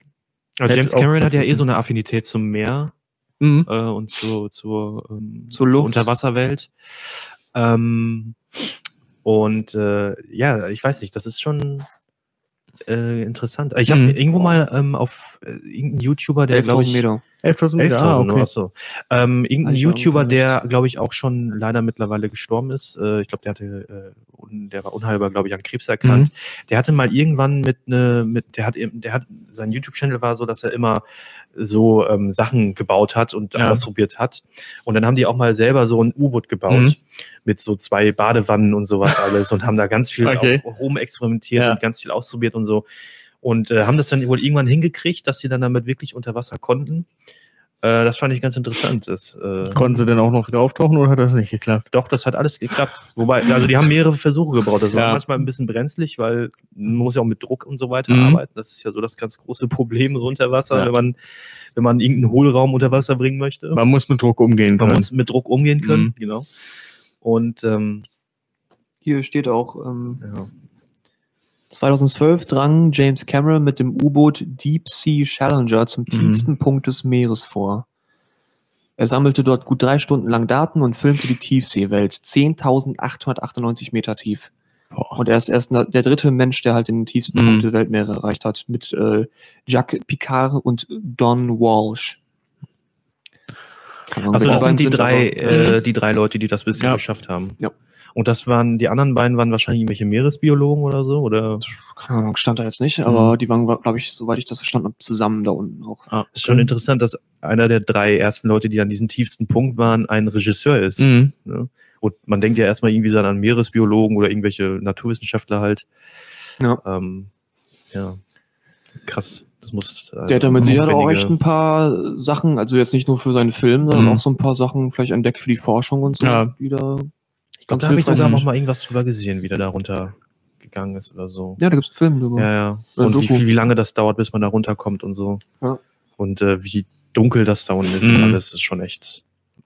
Also James Cameron hat ja eh so eine Affinität zum Meer mhm. äh, und zu, zur, ähm, Zur Luft. Unterwasserwelt. Ähm, und äh, ja, ich weiß nicht, das ist schon äh, interessant. Ich habe Mhm. irgendwo mal ähm, auf äh, irgendeinen YouTuber, der glaube 11.000 ich Meter. 11.000 Meter. 11.000, Ah, okay. achso. Ähm, irgendein auch YouTuber, der, glaube ich, auch schon leider mittlerweile gestorben ist. Äh, ich glaube, der hatte, äh, der war unheilbar, glaube ich, an Krebs erkrankt. Der hatte mal irgendwann mit ne, mit, der hat eben, der hat, sein YouTube-Channel war so, dass er immer so ähm, Sachen gebaut hat und Ja. ausprobiert hat. Und dann haben die auch mal selber so ein U-Boot gebaut Mhm. mit so zwei Badewannen und sowas alles und haben da ganz viel Okay. auch rumexperimentiert Ja. und ganz viel ausprobiert und so. Und äh, haben das dann wohl irgendwann hingekriegt, dass sie dann damit wirklich unter Wasser konnten. Äh, das fand ich ganz interessant. Das, äh, Konnten sie denn auch noch wieder auftauchen oder hat das nicht geklappt? doch, das hat alles geklappt. Wobei, also die haben mehrere Versuche gebraucht. Das war Ja. manchmal ein bisschen brenzlig, weil man muss ja auch mit Druck und so weiter Mhm. arbeiten. Das ist ja so das ganz große Problem so unter Wasser, Ja. wenn man wenn man irgendeinen Hohlraum unter Wasser bringen möchte. Man muss mit Druck umgehen Man können. muss mit Druck umgehen können, Mhm. genau. Und ähm, Hier steht auch, ähm, ja. 2012 drang James Cameron mit dem U-Boot Deep Sea Challenger zum Mhm. tiefsten Punkt des Meeres vor. Er sammelte dort gut drei Stunden lang Daten und filmte die Tiefseewelt, 10.898 Meter tief. Boah. Und er ist erst der dritte Mensch, der halt den tiefsten Mhm. Punkt der Weltmeere erreicht hat, mit äh, Jacques Picard und Don Walsh. Also das sind die beiden drei, aber- Mhm. äh, die drei Leute, die das bisher Ja. geschafft haben. Ja. Und das waren, die anderen beiden waren wahrscheinlich irgendwelche Meeresbiologen oder so, oder? Keine Ahnung, stand da jetzt nicht, aber Mhm. die waren, glaube ich, soweit ich das verstanden habe, zusammen da unten auch. Ah, Ist schon interessant, dass einer der drei ersten Leute, die an diesem tiefsten Punkt waren, ein Regisseur ist. Mhm. Ne? Und man denkt ja erstmal irgendwie dann an Meeresbiologen oder irgendwelche Naturwissenschaftler halt. Ja. Ähm, ja. Krass. Das muss. äh, Der hat damit sicher auch echt ein paar Sachen, also jetzt nicht nur für seinen Film, sondern Mhm. auch so ein paar Sachen vielleicht entdeckt für die Forschung und so. Ja. Die da, Ich glaube, da habe ich sogar noch mal irgendwas drüber gesehen, wie der da runter gegangen ist oder so. ja, da gibt's einen Film drüber. Ja, ja. Und wie, wie lange das dauert, bis man da runterkommt und so. Ja. Und äh, wie dunkel das da unten ist und Mhm. alles ist schon echt.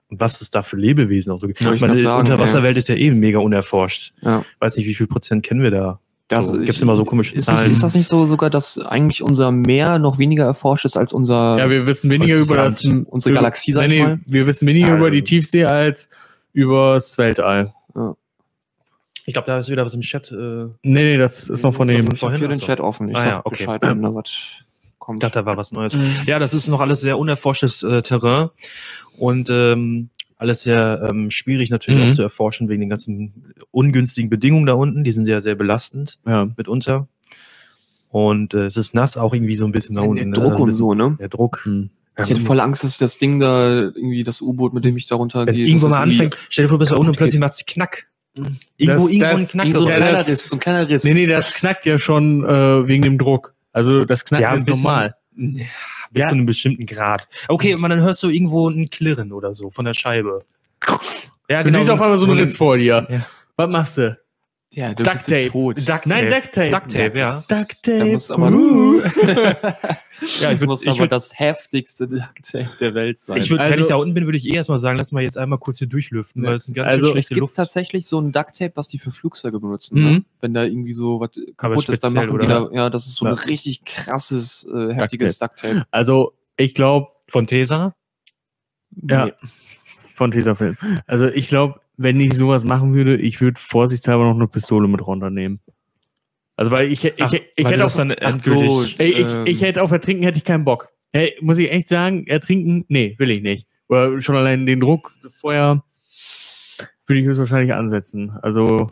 Und was es da für Lebewesen auch so gibt. Wollte ich Meine sagen, Unterwasserwelt ist ja eh mega unerforscht. Ja. Weiß nicht, wie viel Prozent kennen wir da. Das, So, gibt's immer so komische ist, Zahlen? Nicht, ist das nicht so sogar, dass eigentlich unser Meer noch weniger erforscht ist als unser Ja, wir wissen weniger Das über das, unsere Galaxie, sag nee, ich nee, mal? Wir wissen weniger Ja, über die also- Tiefsee als über das Weltall. Ich glaube, da ist wieder was im Chat. Äh, Nee, nee, das ist noch von Ich dem. hab vorhin hier den. Chat offen. Ich Ah, ja, okay. Bescheid, wenn da was kommt. ich dachte, da war was Neues. Mhm. Ja, das ist noch alles sehr unerforschtes äh, Terrain und ähm, alles sehr ähm, schwierig natürlich Mhm. auch zu erforschen wegen den ganzen ungünstigen Bedingungen da unten. Die sind ja sehr belastend Ja. mitunter. Und äh, es ist nass auch irgendwie so ein bisschen da der unten. Druck ne? und Ein so, ne? bisschen- Der Druck. Hm. Ich hätte voll Angst, dass das Ding da, irgendwie das U-Boot, mit dem ich da runtergehe. Wenn es irgendwo mal anfängt, stell dir vor, du bist da unten und plötzlich geht. macht's Knack. Irgendwo, Das- irgendwo das- ein Knack. So ein kleiner das- Riss, so ein kleiner Riss. Nee, nee, das knackt ja schon äh, wegen dem Druck. Also das Knacken Ja, ist normal. Ja, bis Ja. zu einem bestimmten Grad. Okay, und dann hörst du irgendwo ein Klirren oder so von der Scheibe. Ja, Du siehst auf einmal so einen Riss vor dir. Ja. Was machst du? Ja, du Duct Tape. tot. Duct Nein, Tape. Duct Tape. Duct Tape, ja. Duct Da Tape. muss aber Uh. Ja, ich das würd- muss ich aber würd- das heftigste Duct Tape der Welt sein. Ich würd, wenn Also- ich da unten bin, würde ich eh erstmal sagen, lass mal jetzt einmal kurz hier durchlüften, Ja. weil es eine ganz Also, schön es schlechte gibt Luft tatsächlich so ein Duct Tape, was die für Flugzeuge benutzen. Mhm. Ne? Wenn da irgendwie so was kaputt ist, dann machen die da, ja, das ist so Ja. ein richtig krasses, äh, heftiges Duct Tape. Also ich glaube, von Tesa. ja, Nee. von Tesafilm. Also ich glaube, wenn ich sowas machen würde, ich würde vorsichtshalber noch eine Pistole mit runternehmen. Also weil ich, ich, Ach, ich, ich weil hätte auf, das dann ach so, ey, ich, ähm, ich hätte auf Ertrinken hätte ich keinen Bock. Hey, muss ich echt sagen, ertrinken, nee, will ich nicht. Oder schon allein den Druck vorher würde ich höchstwahrscheinlich ansetzen. Also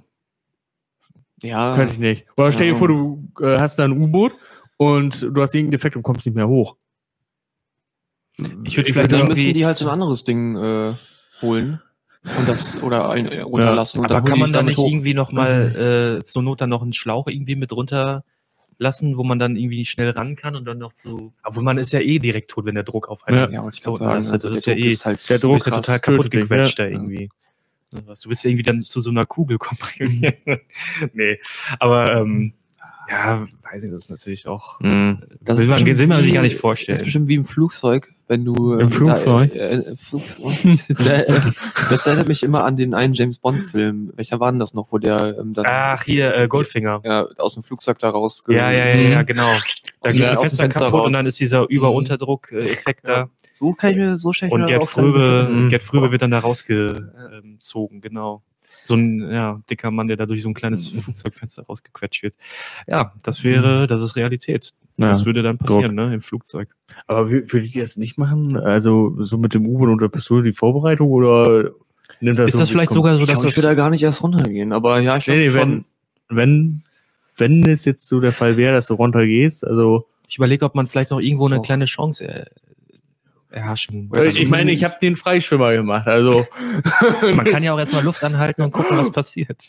Ja, könnte ich nicht. Oder stell dir Ja. vor, du äh, hast da ein U-Boot und du hast irgendeinen Defekt und kommst nicht mehr hoch. Ich würde vielleicht dann müssen die halt so ein anderes Ding äh, holen und das oder ein, äh, runterlassen. und Aber kann man da nicht hoch. irgendwie nochmal äh, zur Not dann noch einen Schlauch irgendwie mit runter lassen, wo man dann irgendwie schnell ran kann und dann noch so. Obwohl man ist ja eh direkt tot, wenn der Druck auf einen. Ja, wollte ich Oh, sagen. das- Also das ist der ja eh- ist halt der Du Druck bist ja total kaputt gequetscht ja. da irgendwie. Du willst ja irgendwie dann zu so einer Kugel komprimieren. nee. Aber ähm, ja, weiß ich, das ist natürlich auch. Das will ist man, will man sich gar nicht Das ist vorstellen. bestimmt wie im Flugzeug, wenn du. Im äh, Flugzeug? Da, äh, äh, Flugzeug. Da, äh, das erinnert mich immer an den einen James Bond-Film. Welcher war denn das noch, wo der ähm, dann Ach, hier, äh, Goldfinger. ja, aus dem Flugzeug da raus. Ja, ja, ja, ja, Mhm. genau. Da geht ein Fenster, Fenster kaputt raus. und dann ist dieser Über-Unterdruck-Effekt da. So kann ich mir so ich Und Gerd Fröbe, Mhm. Gerd Fröbe wird dann da rausgezogen, genau. So ein ja, dicker Mann, der da durch so ein kleines Mhm. Flugzeugfenster rausgequetscht wird. Ja, das wäre, das ist Realität. Das Ja. würde dann passieren, ne, im Flugzeug. Aber wür- würde die das nicht machen? Also so mit dem U-Boot und der Pistole die Vorbereitung oder nimmt das Ist so, das vielleicht kommt? sogar so, Ich, dass ich das da gar nicht erst runtergehen, aber ja, ich Nee, glaube nee, schon. wenn, wenn, wenn es jetzt so der Fall wäre, dass du runtergehst, also ich überlege, ob man vielleicht noch irgendwo eine Auch. kleine Chance erhaschen Ja, ich meine, ich habe den Freischwimmer gemacht, also Man kann ja auch erstmal Luft anhalten und gucken, was passiert.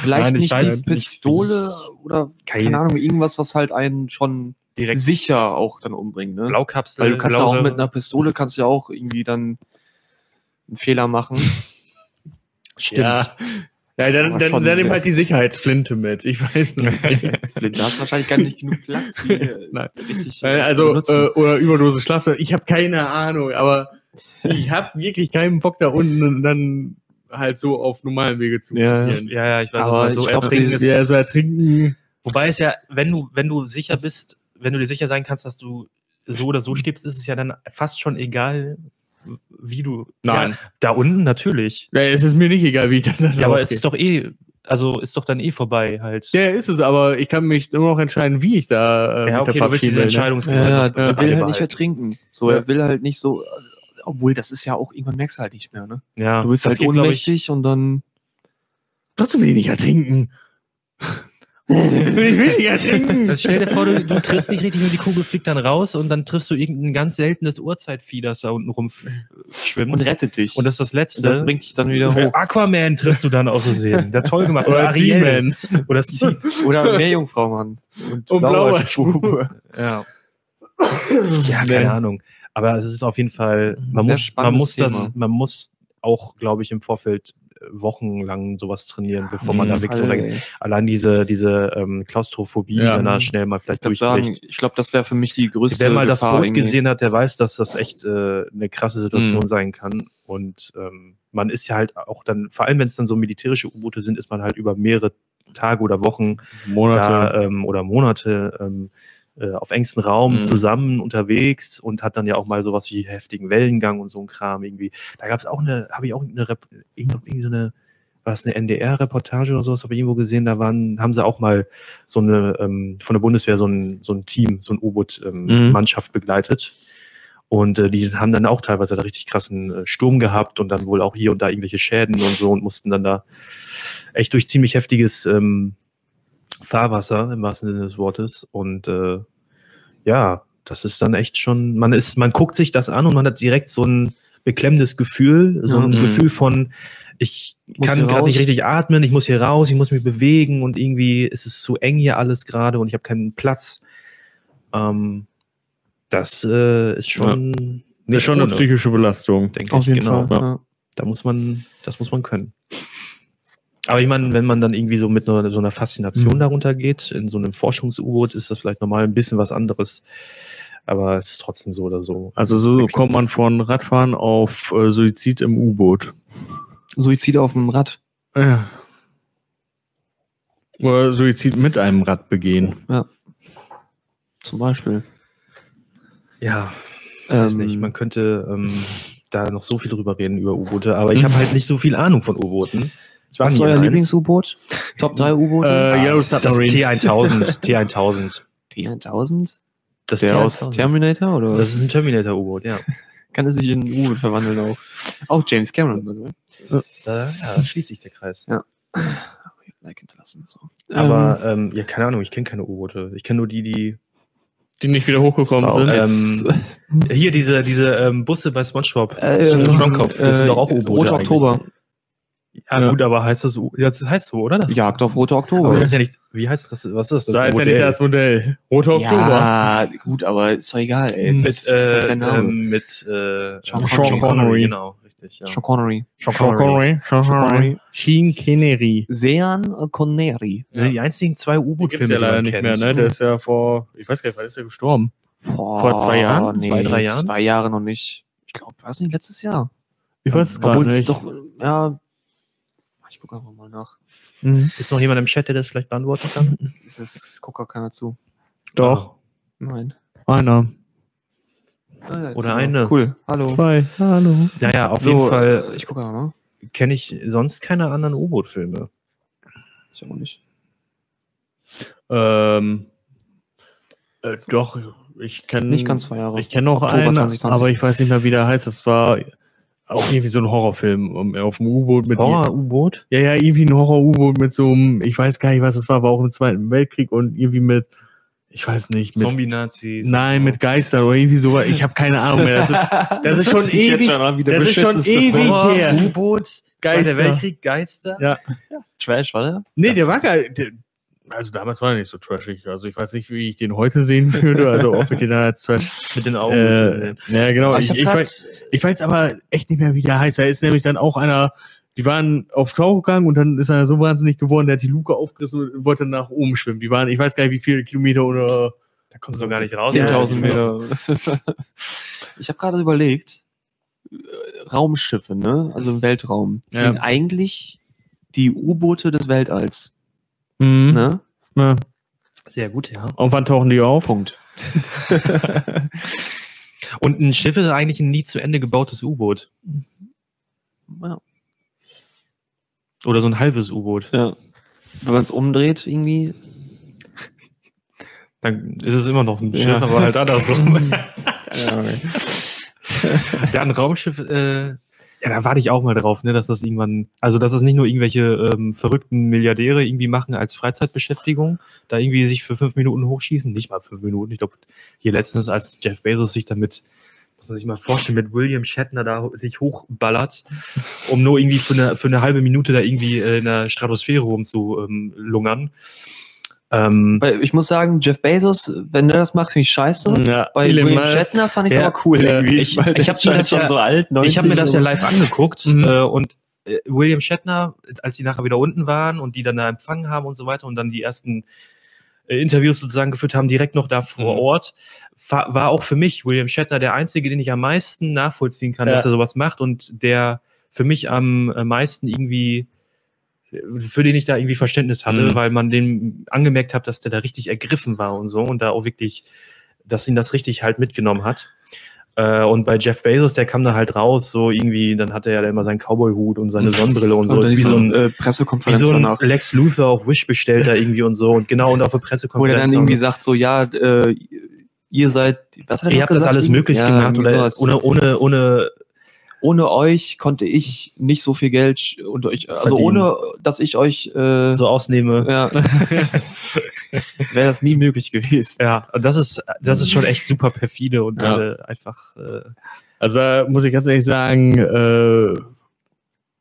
Vielleicht Nein, ich nicht weiß die nicht. Pistole oder keine, Keine- Ahnung, irgendwas, was halt einen schon Direkt sicher auch dann umbringt. Ne? Blaukapsel. Weil du kannst ja auch mit einer Pistole kannst du ja auch irgendwie dann einen Fehler machen. Stimmt. ja. Ja, dann, dann, dann nimm halt die Sicherheitsflinte mit. Ich weiß nicht. Flint, da hast du wahrscheinlich gar nicht genug Platz. Hier Nein. richtig Äh, zu also, äh, oder Überdose Schlafsack. Ich habe keine Ahnung, aber ich habe wirklich keinen Bock da unten dann halt so auf normalen Wege zu Ja. probieren. Ja, ja, ich weiß, Aber was so ertrinken ist. Ja, so ertrinken. Wobei es ja, wenn du, wenn du sicher bist, wenn du dir sicher sein kannst, dass du so oder so stirbst, ist es ja dann fast schon egal, wie du. Nein. Ja, da unten natürlich. Ja, es ist mir nicht egal, wie ich dann Ja, aber es ist doch eh, also ist doch dann eh vorbei halt. Ja, ist es, aber ich kann mich immer noch entscheiden, wie ich da äh, Ja, mich okay, da du willst diese ne? Entscheidungsgewalt ja, noch er bei dir will halt nicht behalten. ertrinken. So, Ja. er will halt nicht so obwohl das ist ja auch, irgendwann merkst du halt nicht mehr, ne? Ja, Du bist das halt geht, ich, ohnmächtig und dann. Trotzdem weniger trinken. Ich will weniger trinken. Also stell dir vor, du, du triffst nicht richtig und die Kugel fliegt dann raus und dann triffst du irgendein ganz seltenes Urzeitvieh, das da unten rumschwimmt. Und rettet dich. Und das ist das Letzte. Und das bringt dich dann wieder hoch. Aquaman triffst du dann aus Versehen. Der toll gemacht. Oder Ariel. Seaman. Oder Sea. Oder Meerjungfrau, Mann. Und blauer Spur. Ja. ja, keine Nee. Ahnung. Aber es ist auf jeden Fall, man Sehr muss, man muss das, man muss auch, glaube ich, im Vorfeld wochenlang sowas trainieren, bevor man da wirklich Fall, allein diese, diese ähm, Klaustrophobie Ja. dann da schnell mal vielleicht Ich, durchbricht. sagen, ich glaube, das wäre für mich die größte Wer mal das Gefahr Boot irgendwie. gesehen hat, der weiß, dass das echt äh, eine krasse Situation Mhm. sein kann. Und ähm, man ist ja halt auch dann, vor allem wenn es dann so militärische U-Boote sind, ist man halt über mehrere Tage oder Wochen Monate. da, ähm, oder Monate ähm, äh, auf engstem Raum Mhm. zusammen unterwegs und hat dann ja auch mal sowas wie heftigen Wellengang und so ein Kram irgendwie. Da gab es auch eine, habe ich auch eine, Rep irgendwie so eine, war es eine NDR-Reportage oder sowas, habe ich irgendwo gesehen, da waren, haben sie auch mal so eine, ähm, von der Bundeswehr so ein, so ein Team, so ein Mhm. U-Boot-Mannschaft begleitet. Und äh, die haben dann auch teilweise da richtig krassen äh, Sturm gehabt und dann wohl auch hier und da irgendwelche Schäden und so und mussten dann da echt durch ziemlich heftiges ähm, Fahrwasser im wahrsten Sinne des Wortes. Und äh, ja, das ist dann echt schon, man ist, man guckt sich das an und man hat direkt so ein beklemmendes Gefühl, so ein Ja. Mhm. Gefühl von, ich Muss kann gerade nicht richtig atmen, ich muss hier raus, ich muss mich bewegen und irgendwie ist es zu eng hier alles gerade und ich habe keinen Platz. Ähm, das äh, ist schon Das ist schon eine psychische Belastung. denke Auf ich, jeden genau. Fall. ja. Ja. Da muss man, das muss man können. Aber ich meine, wenn man dann irgendwie so mit einer, so einer Faszination Mhm. darunter geht, in so einem Forschungs-U-Boot, ist das vielleicht nochmal ein bisschen was anderes. Aber es ist trotzdem so oder so. Also so kommt man von Radfahren auf äh, Suizid im U-Boot. Suizid auf dem Rad. Ja. Oder Suizid mit einem Rad begehen. Zum Beispiel. Ja, weiß Ähm, nicht. Man könnte ähm, da noch so viel drüber reden über U-Boote, aber ich habe halt nicht so viel Ahnung von U-Booten. Ich war Was ist euer. Lieblings-U-Boot? Top 3 U-Boote? Äh, Yellow das Submarine. T1000. T1000. T1000? Das Der aus T1000. Terminator? Oder? Das ist ein Terminator-U-Boot, ja. kann er sich in ein U-Boot verwandeln auch. Auch James Cameron. by the way. Da, ja, schließt sich der Kreis. Like hinterlassen. So. Aber ähm, ja, keine Ahnung, ich kenne keine U-Boote. Ich kenne nur die, die. Die nicht wieder hochgekommen auch sind. Ähm, hier diese, diese ähm, Busse bei SpongeBob. Äh, So äh. Das sind äh, doch auch U-Boote. Rote eigentlich. Oktober. Ja, Ja. gut, aber heißt das das heißt so, oder? Das, Jagd auf Rote aber Oktober. das ist ja nicht. Wie heißt das? Was ist das? Da ist ja nicht das Modell. Roter Oktober. Ja, gut, aber ist doch egal, ey. mit, Das äh, ähm, mit äh, Sean Connery. Connery. Genau, richtig. Ja. Sean Connery. Sean Connery. Sean Connery. Sean Connery. Sean Connery. Ja. Die einzigen zwei U-Boot-Filme, ja leider nicht mehr, ne? Der ist ja vor, ich weiß gar nicht, wann ist der gestorben? Vor, Vor zwei Jahren? Nee, Zwei, drei Jahren? Zwei Jahre noch nicht. Ich glaube, war es nicht letztes Jahr? Ich weiß es gerade Obwohl es nicht. doch, ja. Ich gucke einfach mal nach. Mhm. Ist noch jemand im Chat, der das vielleicht beantworten kann? Es ist, guckt gar keiner zu. Doch, Nein. einer. Ah, ja, Oder eine. Cool. Hallo. Zwei. Hallo. Naja, auf So, jeden Fall äh, Ich gucke mal. kenne ich sonst keine anderen U-Boot-Filme. Ich auch nicht. Ähm, äh, doch, ich kenne. Nicht ganz zwei Jahre. Ich kenne noch Oktober einen, 2020. aber ich weiß nicht mehr, wie der heißt. Das war auch irgendwie so ein Horrorfilm um, auf dem U-Boot mit. Horror-U-Boot? Ja, ja, irgendwie ein Horror-U-Boot mit so einem, ich weiß gar nicht, was das war, war auch im Zweiten Weltkrieg und irgendwie mit, ich weiß nicht, mit, Zombie-Nazis. nein, mit Geistern oder irgendwie sowas. Ich habe keine Ahnung mehr. Das ist, das ist schon ewig. das ist schon ewig her. U-Boot, Geister. Zweiter Weltkrieg, Geister. Ja. Trash, war der? Nee, der Das- war geil. Also damals war er nicht so trashig. Also ich weiß nicht, wie ich den heute sehen würde. Also ob ich den dann als Trash. Mit den Augen. Äh, ja, genau. Aber Ich, ich, weiß, ich weiß aber echt nicht mehr, wie der heißt. Da ist nämlich dann auch einer, die waren auf Tauch gegangen und dann ist er so wahnsinnig geworden, der hat die Luke aufgerissen und wollte nach oben schwimmen. Die waren, ich weiß gar nicht, wie viele Kilometer oder. da kommst du gar nicht raus. 10.000 Ja, Meter. ich habe gerade überlegt, äh, Raumschiffe, ne? Also im Weltraum, Ja. sind eigentlich die U-Boote des Weltalls. Mhm. Ne? Ja. Sehr gut, ja. Und wann tauchen die auf? Punkt. Und ein Schiff ist eigentlich ein nie zu Ende gebautes U-Boot. Ja. Oder so ein halbes U-Boot. ja. Wenn man es umdreht, irgendwie. Dann ist es immer noch ein Schiff, Ja. aber halt andersrum. Ja, Ja, ein Raumschiff, äh, ja, da warte ich auch mal drauf, ne, dass das irgendwann, also dass es nicht nur irgendwelche ähm, verrückten Milliardäre irgendwie machen als Freizeitbeschäftigung, da irgendwie sich für fünf Minuten hochschießen, nicht mal fünf Minuten. Ich glaube, hier letztens, als Jeff Bezos sich damit, muss man sich mal vorstellen, mit William Shatner da sich hochballert, um nur irgendwie für eine, für eine halbe Minute da irgendwie äh, in der Stratosphäre rumzulungern. Ähm. Ähm, Weil ich muss sagen, Jeff Bezos, wenn der das macht, finde ich scheiße. Ja, Bei Elon William Musk. Shatner fand ich Ja, aber cool irgendwie. ich- ich der hab ist mir halt das schon ja- so alt. ich habe mir 90 das ja live angeguckt Mhm. äh, und äh, William Shatner, als die nachher wieder unten waren und die dann da empfangen haben und so weiter und dann die ersten äh, Interviews sozusagen geführt haben, direkt noch da vor Mhm. Ort, war auch für mich William Shatner der einzige, den ich am meisten nachvollziehen kann, Ja. dass er sowas macht und der für mich am äh, meisten irgendwie für den ich da irgendwie Verständnis hatte, Mhm. weil man den angemerkt hat, dass der da richtig ergriffen war und so und da auch wirklich, dass ihn das richtig halt mitgenommen hat. Äh, und bei Jeff Bezos, der kam da halt raus, so irgendwie, dann hatte er ja immer seinen Cowboy-Hut und seine Sonnenbrille und so. Und Das ist wie so ein, äh, wie Pressekonferenz so ein danach. Lex Luthor auf Wish bestellt da irgendwie und so. Und genau, und auf der Wo er Pressekonferenz. dann irgendwie sagt, so, ja, äh, ihr seid, was hat er ihr habt das gesagt? alles möglich Ja, gemacht oder ohne, ohne, ohne, ohne euch konnte ich nicht so viel Geld und euch, also Verdienen. ohne, dass ich euch, äh, so ausnehme. ja, wäre das nie möglich gewesen. Ja, und das ist, das ist schon echt super perfide und Ja. äh, einfach, äh, Also da muss ich ganz ehrlich sagen, äh,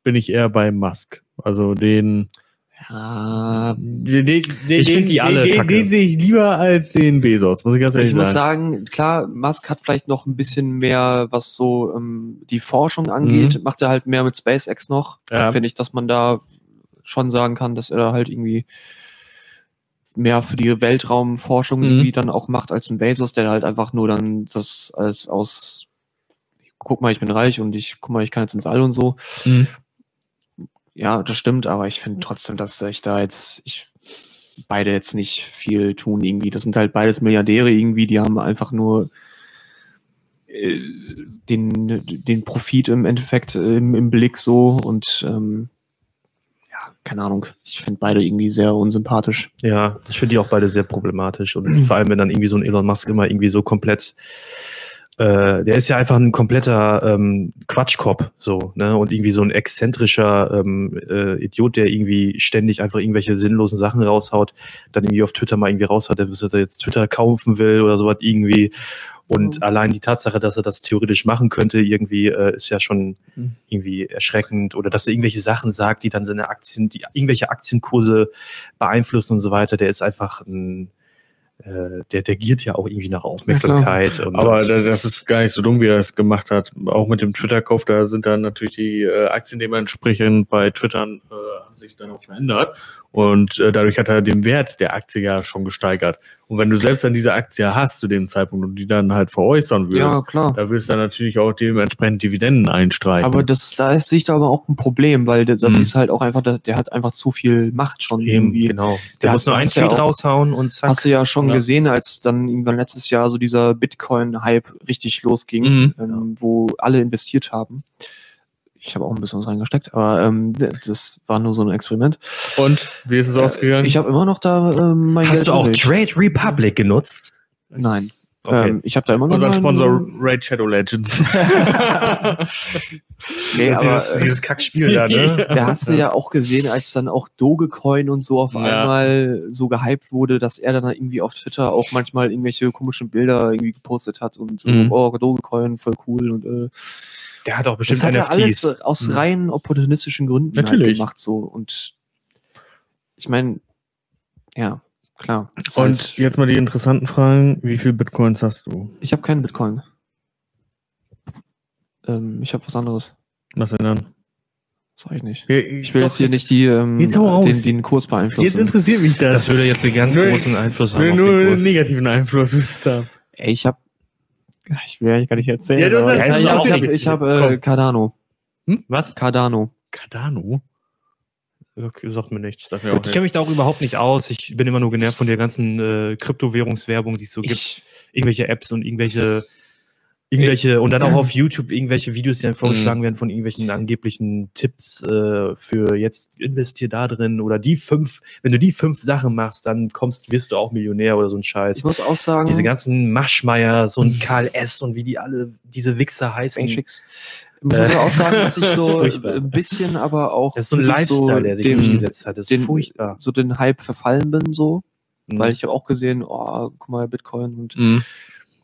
bin ich eher bei Musk. Also den, Ja, den, den, Ich den, find die alle den, den, sehe ich lieber als den Bezos, muss ich ganz ehrlich ich muss sagen. sagen, klar, Musk hat vielleicht noch ein bisschen mehr, was so ähm, die Forschung angeht, macht er halt mehr mit SpaceX noch. Ja. Finde ich, dass man da schon sagen kann, dass er da halt irgendwie mehr für die Weltraumforschung Mhm. irgendwie dann auch macht als ein Bezos, der halt einfach nur dann das als aus guck mal, ich bin reich und ich guck mal, ich kann jetzt ins All und so. Mhm. Ja, das stimmt, aber ich finde trotzdem, dass ich da jetzt ich beide jetzt nicht viel tun irgendwie. Das sind halt beides Milliardäre irgendwie, die haben einfach nur äh, den, den Profit im Endeffekt äh, im, im Blick so und ähm, ja, keine Ahnung. Ich finde beide irgendwie sehr unsympathisch. ja, ich finde die auch beide sehr problematisch und vor allem, wenn dann irgendwie so ein Elon Musk immer irgendwie so komplett äh, der ist ja einfach ein kompletter ähm, Quatschkopf, so, ne? Und irgendwie so ein exzentrischer ähm, äh, Idiot, der irgendwie ständig einfach irgendwelche sinnlosen Sachen raushaut, dann irgendwie auf Twitter mal irgendwie raushaut, der, dass er jetzt Twitter kaufen will oder sowas irgendwie. Und Mhm. allein die Tatsache, dass er das theoretisch machen könnte, irgendwie, äh, ist ja schon Mhm. irgendwie erschreckend. Oder dass er irgendwelche Sachen sagt, die dann seine Aktien, die irgendwelche Aktienkurse beeinflussen und so weiter. Der ist einfach ein, der, der giert ja auch irgendwie nach Aufmerksamkeit. und Aber das, das ist gar nicht so dumm, wie er es gemacht hat. Auch mit dem Twitter-Kauf, da sind dann natürlich die äh, Aktien dementsprechend bei Twittern äh, haben sich dann auch verändert. Und äh, dadurch hat er den Wert der Aktie ja schon gesteigert. Und wenn du selbst dann diese Aktie hast zu dem Zeitpunkt und die dann halt veräußern würdest, Ja, klar. da wirst du dann natürlich auch dementsprechend Dividenden einstreichen. Aber das, da ist, sehe ich da aber auch ein Problem, weil das Mhm. ist halt auch einfach, der, hat einfach zu viel Macht schon Eben, irgendwie. genau. Der Der muss nur einen ja Tweet auch- raushauen und zack. Hast du ja schon Ja. gesehen, als dann irgendwann letztes Jahr so dieser Bitcoin-Hype richtig losging, Mhm. ähm, wo alle investiert haben. Ich habe auch ein bisschen was reingesteckt, aber ähm, das war nur so ein Experiment. Und wie ist es ausgegangen? Ich habe immer noch da ähm, mein Hast Geld du auch übrig. Trade Republic genutzt? Nein. Okay. Ähm, ich habe da immer noch Unser mein- Sponsor Raid Shadow Legends. Nee, Das ist aber, dieses, äh, dieses Kackspiel da, ne? Da hast du ja auch gesehen, als dann auch Dogecoin und so auf Ja. einmal so gehypt wurde, dass er dann irgendwie auf Twitter auch manchmal irgendwelche komischen Bilder irgendwie gepostet hat und so, Mhm. oh, Dogecoin, voll cool und äh, Der hat auch bestimmt das hat er alles NFTs. aus Mhm. rein opportunistischen Gründen halt Natürlich. gemacht so und ich meine, ja, klar. Und halt, jetzt mal die interessanten Fragen. Wie viel Bitcoins hast du? ich habe keinen Bitcoin. Ähm, ich habe was anderes. Was denn dann? Sag ich nicht. Ich Ich will jetzt hier nicht die, ähm, Jetzt den, den Kurs beeinflussen. Jetzt interessiert mich das. Das würde jetzt einen ganz Nur- großen Einfluss haben. Nur den einen Kurs. negativen Einfluss, würde ich sagen. Ey, ich habe ich will eigentlich gar nicht erzählen. Ja, du aber sagst ich habe ich hab, äh. Cardano. Was? Cardano. Cardano? Okay, sagt mir nichts. Sag mir auch Ich kenne mich da auch überhaupt nicht aus. Ich bin immer nur genervt von der ganzen äh, Kryptowährungswerbung, die es so gibt. Ich, Irgendwelche Apps und irgendwelche Irgendwelche, und dann auch auf YouTube irgendwelche Videos, die dann vorgeschlagen werden von irgendwelchen angeblichen Tipps äh, für jetzt investier da drin oder die fünf, wenn du die fünf Sachen machst, dann kommst, wirst du auch Millionär oder so ein Scheiß. Ich muss auch sagen, Diese ganzen Maschmeyers und Karl S. und wie die alle, diese Wichser heißen. Basics. Ich muss auch sagen, dass ich so Furchtbar. ein bisschen aber auch Das ist so ein Lifestyle, der sich den, durchgesetzt hat. Das ist den- furchtbar. so den Hype verfallen bin, so, Mhm. weil ich habe auch gesehen, oh, guck mal, Bitcoin und Mhm.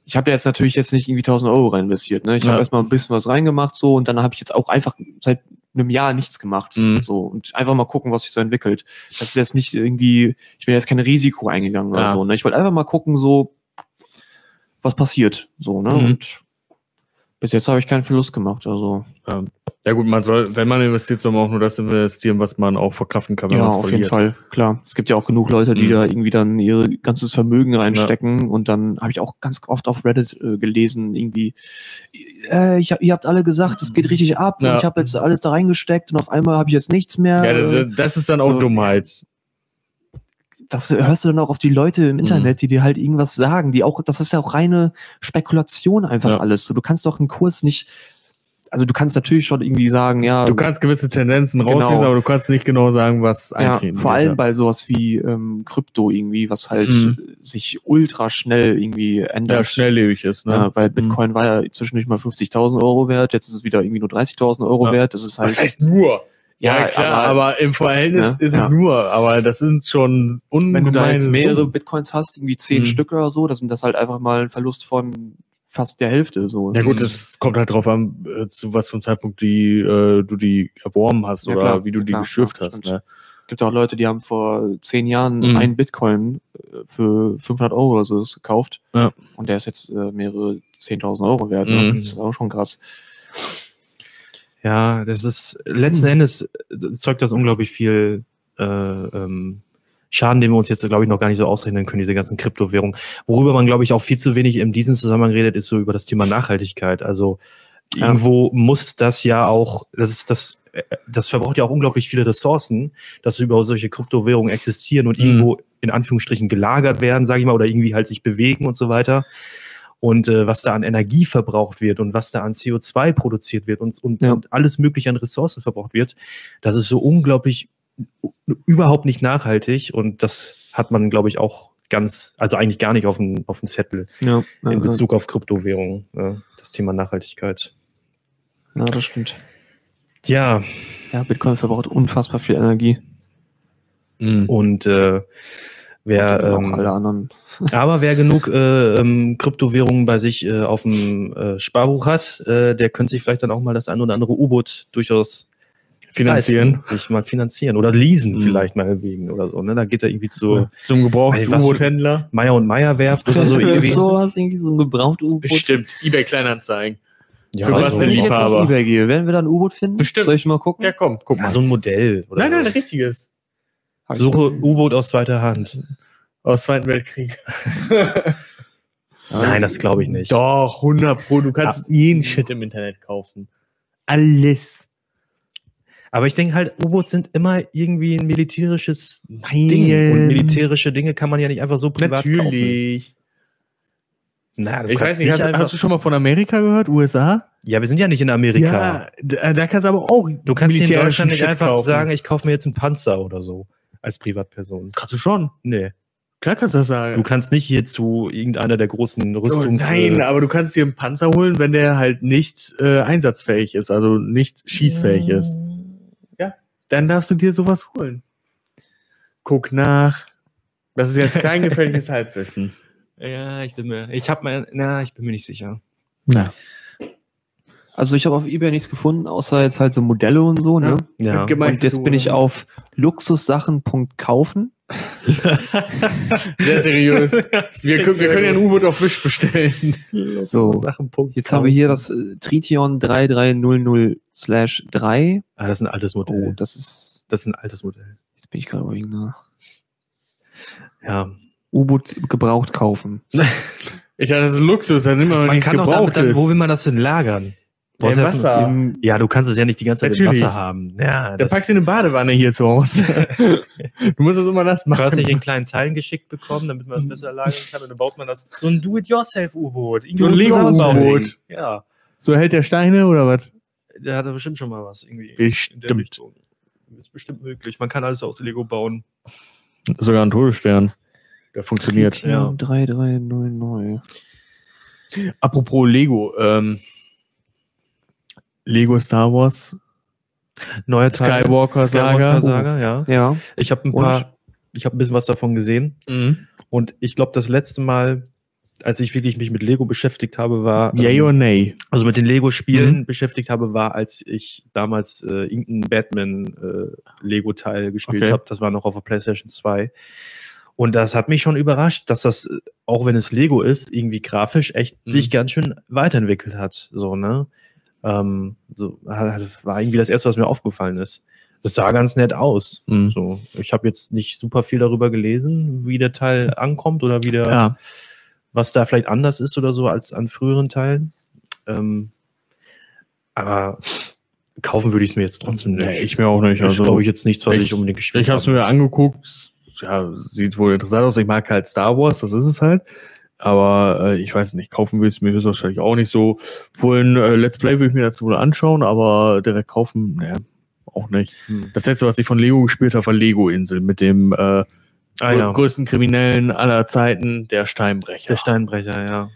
Ich habe ja jetzt natürlich jetzt nicht irgendwie 1000 Euro rein investiert, ne? Ich Ja. habe erstmal ein bisschen was reingemacht, so, und dann habe ich jetzt auch einfach seit einem Jahr nichts gemacht, Mhm. so, und einfach mal gucken, was sich so entwickelt. Das ist jetzt nicht irgendwie, ich bin jetzt kein Risiko eingegangen oder Ja. so, ne? Ich wollte einfach mal gucken, so, was passiert, so, ne? Mhm. Und bis jetzt habe ich keinen Verlust gemacht, also. Ja gut, man soll, wenn man investiert, soll man auch nur das investieren, was man auch verkraften kann, wenn Ja, man es auf jeden verliert. Fall, klar. Es gibt ja auch genug Leute, die Mhm. da irgendwie dann ihr ganzes Vermögen reinstecken und dann habe ich auch ganz oft auf Reddit äh, gelesen, irgendwie, äh, ich ihr habt alle gesagt, es geht richtig ab Ja. und ich habe jetzt alles da reingesteckt und auf einmal habe ich jetzt nichts mehr. Ja, Äh, das, das ist dann auch so- Dummheit. Das hörst du dann auch auf die Leute im Internet, die dir halt irgendwas sagen, die auch, das ist ja auch reine Spekulation einfach Ja. alles. So, du kannst doch einen Kurs nicht, also du kannst natürlich schon irgendwie sagen, ja, Du kannst gewisse Tendenzen Genau. rauslesen, aber du kannst nicht genau sagen, was Ja, eintreten vor wird, allem ja. bei sowas wie ähm, Krypto irgendwie, was halt Mhm. sich ultra schnell irgendwie ändert. ja, schnelllebig ist. Ne? Ja, weil Bitcoin war ja zwischendurch mal 50.000 Euro wert, jetzt ist es wieder irgendwie nur 30.000 Euro Ja. wert. Das ist halt, Was heißt nur? Ja, Ja, klar, aber- aber, im Verhältnis Ja, ist ja. es nur, aber das sind schon ungemeine wenn du da jetzt mehrere Summen. Bitcoins hast, irgendwie 10 Mhm. Stück oder so, das sind das halt einfach mal ein Verlust von fast der Hälfte. So. Ja gut, Das ist- es kommt halt drauf an, äh, zu was für einem Zeitpunkt die, äh, du die erworben hast Ja, oder klar, wie du die klar, geschürft klar, hast. Ne? Es gibt auch Leute, die haben vor zehn Jahren Mhm. einen Bitcoin äh, für 500 Euro oder so gekauft. Ja. Und der ist jetzt äh, mehrere 10.000 Euro wert. Mhm. Ne? Das ist auch schon krass. Ja, das ist letzten Hm. Endes äh, zeugt das unglaublich viel äh, ähm, Schaden, den wir uns jetzt, glaube ich, noch gar nicht so ausrechnen können, diese ganzen Kryptowährungen. Worüber man, glaube ich, auch viel zu wenig in diesem Zusammenhang redet, ist so über das Thema Nachhaltigkeit. Also Ja. irgendwo muss das ja auch, das ist das, äh, das verbraucht ja auch unglaublich viele Ressourcen, dass über solche Kryptowährungen existieren und Mhm. irgendwo in Anführungsstrichen gelagert werden, sage ich mal, oder irgendwie halt sich bewegen und so weiter. Und äh, was da an Energie verbraucht wird und was da an CO2 produziert wird und, und, Ja. und alles mögliche an Ressourcen verbraucht wird, das ist so unglaublich u- überhaupt nicht nachhaltig und das hat man, glaube ich, auch ganz, also eigentlich gar nicht auf dem, auf dem Zettel Ja, ja, in Bezug auf Kryptowährungen, ja, das Thema Nachhaltigkeit. ja, das stimmt. Ja, Ja, Bitcoin verbraucht unfassbar viel Energie. Mhm. und äh, wer, ähm, alle anderen. aber wer genug äh, ähm, Kryptowährungen bei sich äh, auf dem äh, Sparbuch hat, äh, der könnte sich vielleicht dann auch mal das ein oder andere U-Boot durchaus Finanzieren. leisten, sich mal finanzieren oder leasen Mhm. vielleicht mal wegen oder so. Ne? Da geht er irgendwie zu Zum gebrauchten U-Boot-Händler. Meier und Meier werft oder so irgendwie. was, irgendwie so ein gebraucht U-Boot. Bestimmt. EBay Kleinanzeigen. Ja, Für also, was denn Liebhaber? Ebay gehe, werden wir da ein U-Boot finden? Bestimmt. Soll ich mal gucken? Ja, komm, guck ja, mal. so ein Modell. Oder nein, nein, so. ein richtiges. Suche U-Boot aus zweiter Hand. Aus Zweiten Weltkrieg. Nein, das glaube ich nicht. Doch, 100 Pro. Du kannst jeden Shit im Internet kaufen. Alles. Aber ich denke halt, U-Boots sind immer irgendwie ein militärisches Nein. Ding. Und militärische Dinge kann man ja nicht einfach so privat kaufen. Natürlich. Na, du Ich kannst weiß nicht, hast, einfach- hast du schon mal von Amerika gehört? USA? Ja, wir sind ja nicht in Amerika. Ja, da, da kannst du aber auch. Du kannst dir in Deutschland nicht Shit einfach kaufen. sagen, ich kaufe mir jetzt einen Panzer oder so. Als Privatperson. Kannst du schon. Nee. Klar kannst du das sagen. Du kannst nicht hier zu irgendeiner der großen Oh, Rüstungs... nein, äh, aber du kannst dir einen Panzer holen, wenn der halt nicht äh, einsatzfähig ist, also nicht schießfähig ist. Dann darfst du dir sowas holen. Guck nach. Das ist jetzt kein gefährliches Halbwissen. Ja, ich bin mir, ich habe mal, na, ich bin mir nicht sicher. Na. Also ich habe auf Ebay nichts gefunden, außer jetzt halt so Modelle und so, ne? Ja. Und jetzt bin ich auf luxussachen.kaufen. Sehr seriös. wir, können, wir können ja ein U-Boot auf Wisch bestellen. So. Jetzt haben wir hier das äh, Trition 3300/3. Ah, das ist ein altes Modell. Oh, das ist das ist ein altes Modell. jetzt bin ich gerade überlegen, ne? Ja. U-Boot gebraucht kaufen. Ich dachte, das ist Luxus, da nimmt man, Man nichts kann doch damit dann, wo will man das denn lagern? Brauchst im ja- Wasser. Im, Ja, du kannst es ja nicht die ganze Zeit Natürlich. im Wasser haben. Ja, Da packst du eine Badewanne hier zu Hause. du musst das immer nass du hast machen. nicht in kleinen Teilen geschickt bekommen, damit man es besser lagern kann. Und dann baut man das so ein Do-it-yourself-U-Boot. So ein Lego-U-Boot. Ja, So hält der Steine oder was? der hat da bestimmt schon mal was irgendwie. Bestimmt. Ist bestimmt möglich. Man kann alles aus Lego bauen. Sogar ein Todesstern. Der funktioniert. Ja. 3300. Apropos Lego. Ähm, Lego Star Wars, Neuer Teil. Skywalker Saga. Saga, ja. Ja. Ich habe ein Und? paar, ich habe ein bisschen was davon gesehen. Mhm. Und ich glaube, das letzte Mal, als ich wirklich mich mit Lego beschäftigt habe, war. Yay ähm, or nay? also mit den Lego-Spielen beschäftigt habe, war, als ich damals äh, irgendeinen Batman-Lego-Teil gespielt Okay. habe. Das war noch auf der PlayStation 2. Und das hat mich schon überrascht, dass das, äh, auch wenn es Lego ist, irgendwie grafisch echt Mhm. sich ganz schön weiterentwickelt hat. So, ne? Ähm, so, war irgendwie das erste, was mir aufgefallen ist. Das sah ganz nett aus. Mhm. So, ich habe jetzt nicht super viel darüber gelesen, wie der Teil ankommt oder wie der, Ja. was da vielleicht anders ist oder so als an früheren Teilen. Ähm, aber kaufen würde ich es mir jetzt trotzdem nicht. Nee, ich mir auch nicht. Also, glaube ich, jetzt nichts, was ich, ich- unbedingt gespielt Ich habe es mir angeguckt. Ja, sieht wohl interessant aus. Ich mag halt Star Wars, das ist es halt. Aber äh, ich weiß nicht, kaufen will es mir höchstwahrscheinlich auch nicht so. Wohl ein äh, Let's Play würde ich mir dazu wohl anschauen, aber direkt kaufen, ne, auch nicht. Hm. Das letzte, was ich von Lego gespielt habe, war Lego-Insel mit dem äh, Ah, ja. größten Kriminellen aller Zeiten, der Steinbrecher. Der Steinbrecher, ja.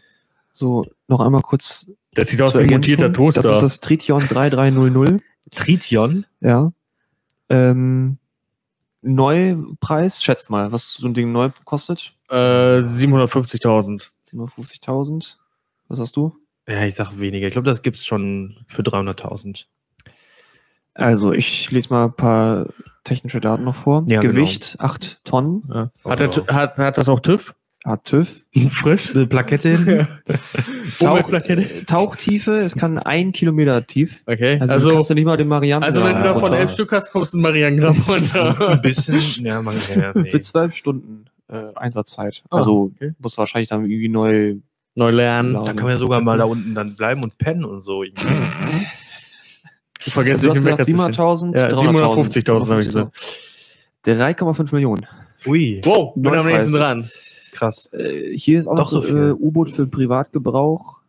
So, noch einmal kurz. das sieht aus wie ein montierter Ergänzung. Toaster. Das ist das Trition 3300. Trition. Ja. Ähm, Neupreis, schätzt mal, was so ein Ding neu kostet? äh, 750.000. 750.000. Was hast du? Ja, ich sag weniger. Ich glaube, das gibt's schon für 300.000. Also, ich lese mal ein paar technische Daten noch vor. Ja, genau. Gewicht 8 Tonnen. Ja. Oh, Hat, der, wow. hat, hat das auch TÜV? Hat TÜV. Frisch? Eine Plakette hin. Tauch? Tauchtiefe, es kann ein Kilometer tief. Okay, Also, also, kannst du nicht mal den Marianne. also wenn du davon runter- elf Stück hast, kommst du in Marianengramm runter. ein bisschen. Ja, man, ja, nee. Für zwölf Stunden äh, Einsatzzeit. Ah, also okay. musst du wahrscheinlich dann irgendwie neu. Neu lernen. Genau. Da kann man ja sogar mal da unten dann bleiben und pennen und so. Du vergisst du nicht hast im gesagt Wecker zu stellen. 700.000, Ja, 300.000. 750.000 habe ich gesagt. 3,5 Millionen. Ui, Wow, bin am nächsten dran. Krass. Äh, hier ist auch Doch noch so äh, U-Boot für Privatgebrauch.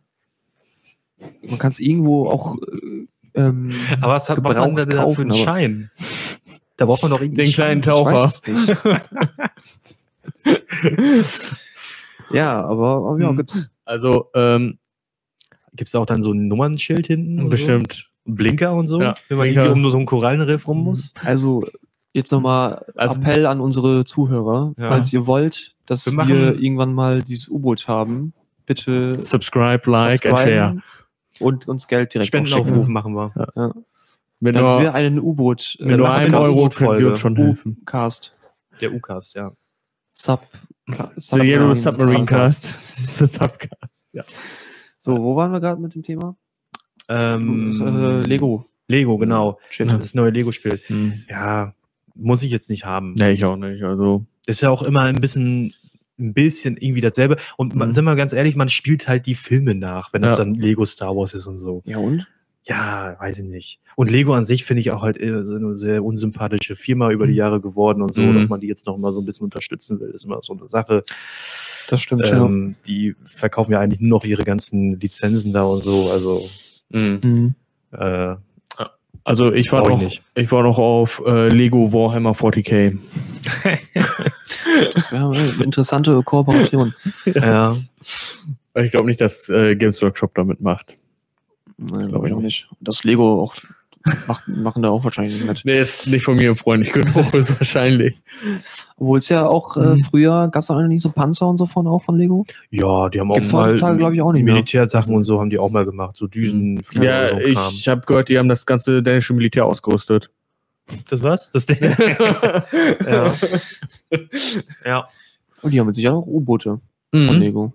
Man kann es irgendwo auch. Äh, ähm, Aber was hat Gebrauch man denn da für einen aber- Schein? Da braucht man doch irgendwie Den kleinen Taucher. weiß es nicht. ja, aber, aber ja, Hm. gibt's. Also, ähm, Gibt es da auch dann so ein Nummernschild hinten? und bestimmt. So? Blinker und so? Ja, wenn man Blinker. irgendwie um nur so einen Korallenriff rum muss? Also jetzt nochmal Also- Appell an unsere Zuhörer, Ja. falls ihr wollt, dass Wir wir, irgendwann mal dieses U-Boot haben, bitte Subscribe, like and share. und uns Geld direkt Spendenaufruf machen wir. Mit Dann nur, wir einen U-Boot mit nur machen einem wir eine Euro U-Boot-Folge. können sie uns schon helfen. Cast Der UCAS, ja. Sub The Yellow Submarine-. Cast. Subcast. Ja. So, wo waren wir gerade mit dem Thema? Ähm, äh, Lego. Lego, genau. Shit. Das neue Lego-Spiel. Hm. Ja, muss ich jetzt nicht haben. Nee, ich auch nicht. Also, Ist ja auch immer ein bisschen, ein bisschen irgendwie dasselbe. Und man, Mhm. sind wir ganz ehrlich, man spielt halt die Filme nach, wenn das Ja. dann Lego Star Wars ist und so. Ja und? Ja, weiß ich nicht. Und Lego an sich finde ich auch halt so eine sehr unsympathische Firma über die Jahre geworden und so, Mhm. dass man die jetzt noch mal so ein bisschen unterstützen will, ist immer so eine Sache. Das stimmt, Ähm, die verkaufen ja eigentlich nur noch ihre ganzen Lizenzen da und so, also hm. ja. Mhm. äh, also ich war ich noch, nicht. ich war noch auf äh, Lego Warhammer 40k. Das wäre eine interessante Kooperation. ja. Ich glaube nicht, dass äh, Games Workshop damit macht. Nein, glaube ich auch nicht. Das Lego auch macht, machen da auch wahrscheinlich nicht mit. Nee, ist nicht von mir ein Freund. Ich könnte auch wahrscheinlich. Obwohl es ja auch äh, Mhm. früher gab es da nicht so Panzer und so von auch von Lego. ja, die haben auch Gibt's mal heutzutage, glaub ich, auch. Militärsachen und so haben die auch mal gemacht, so Düsen, Ja, so ich habe gehört, die haben das ganze dänische Militär ausgerüstet. Das was? Das der ja. ja. Und die haben mit Sicherheit auch U-Boote von Mhm. Lego.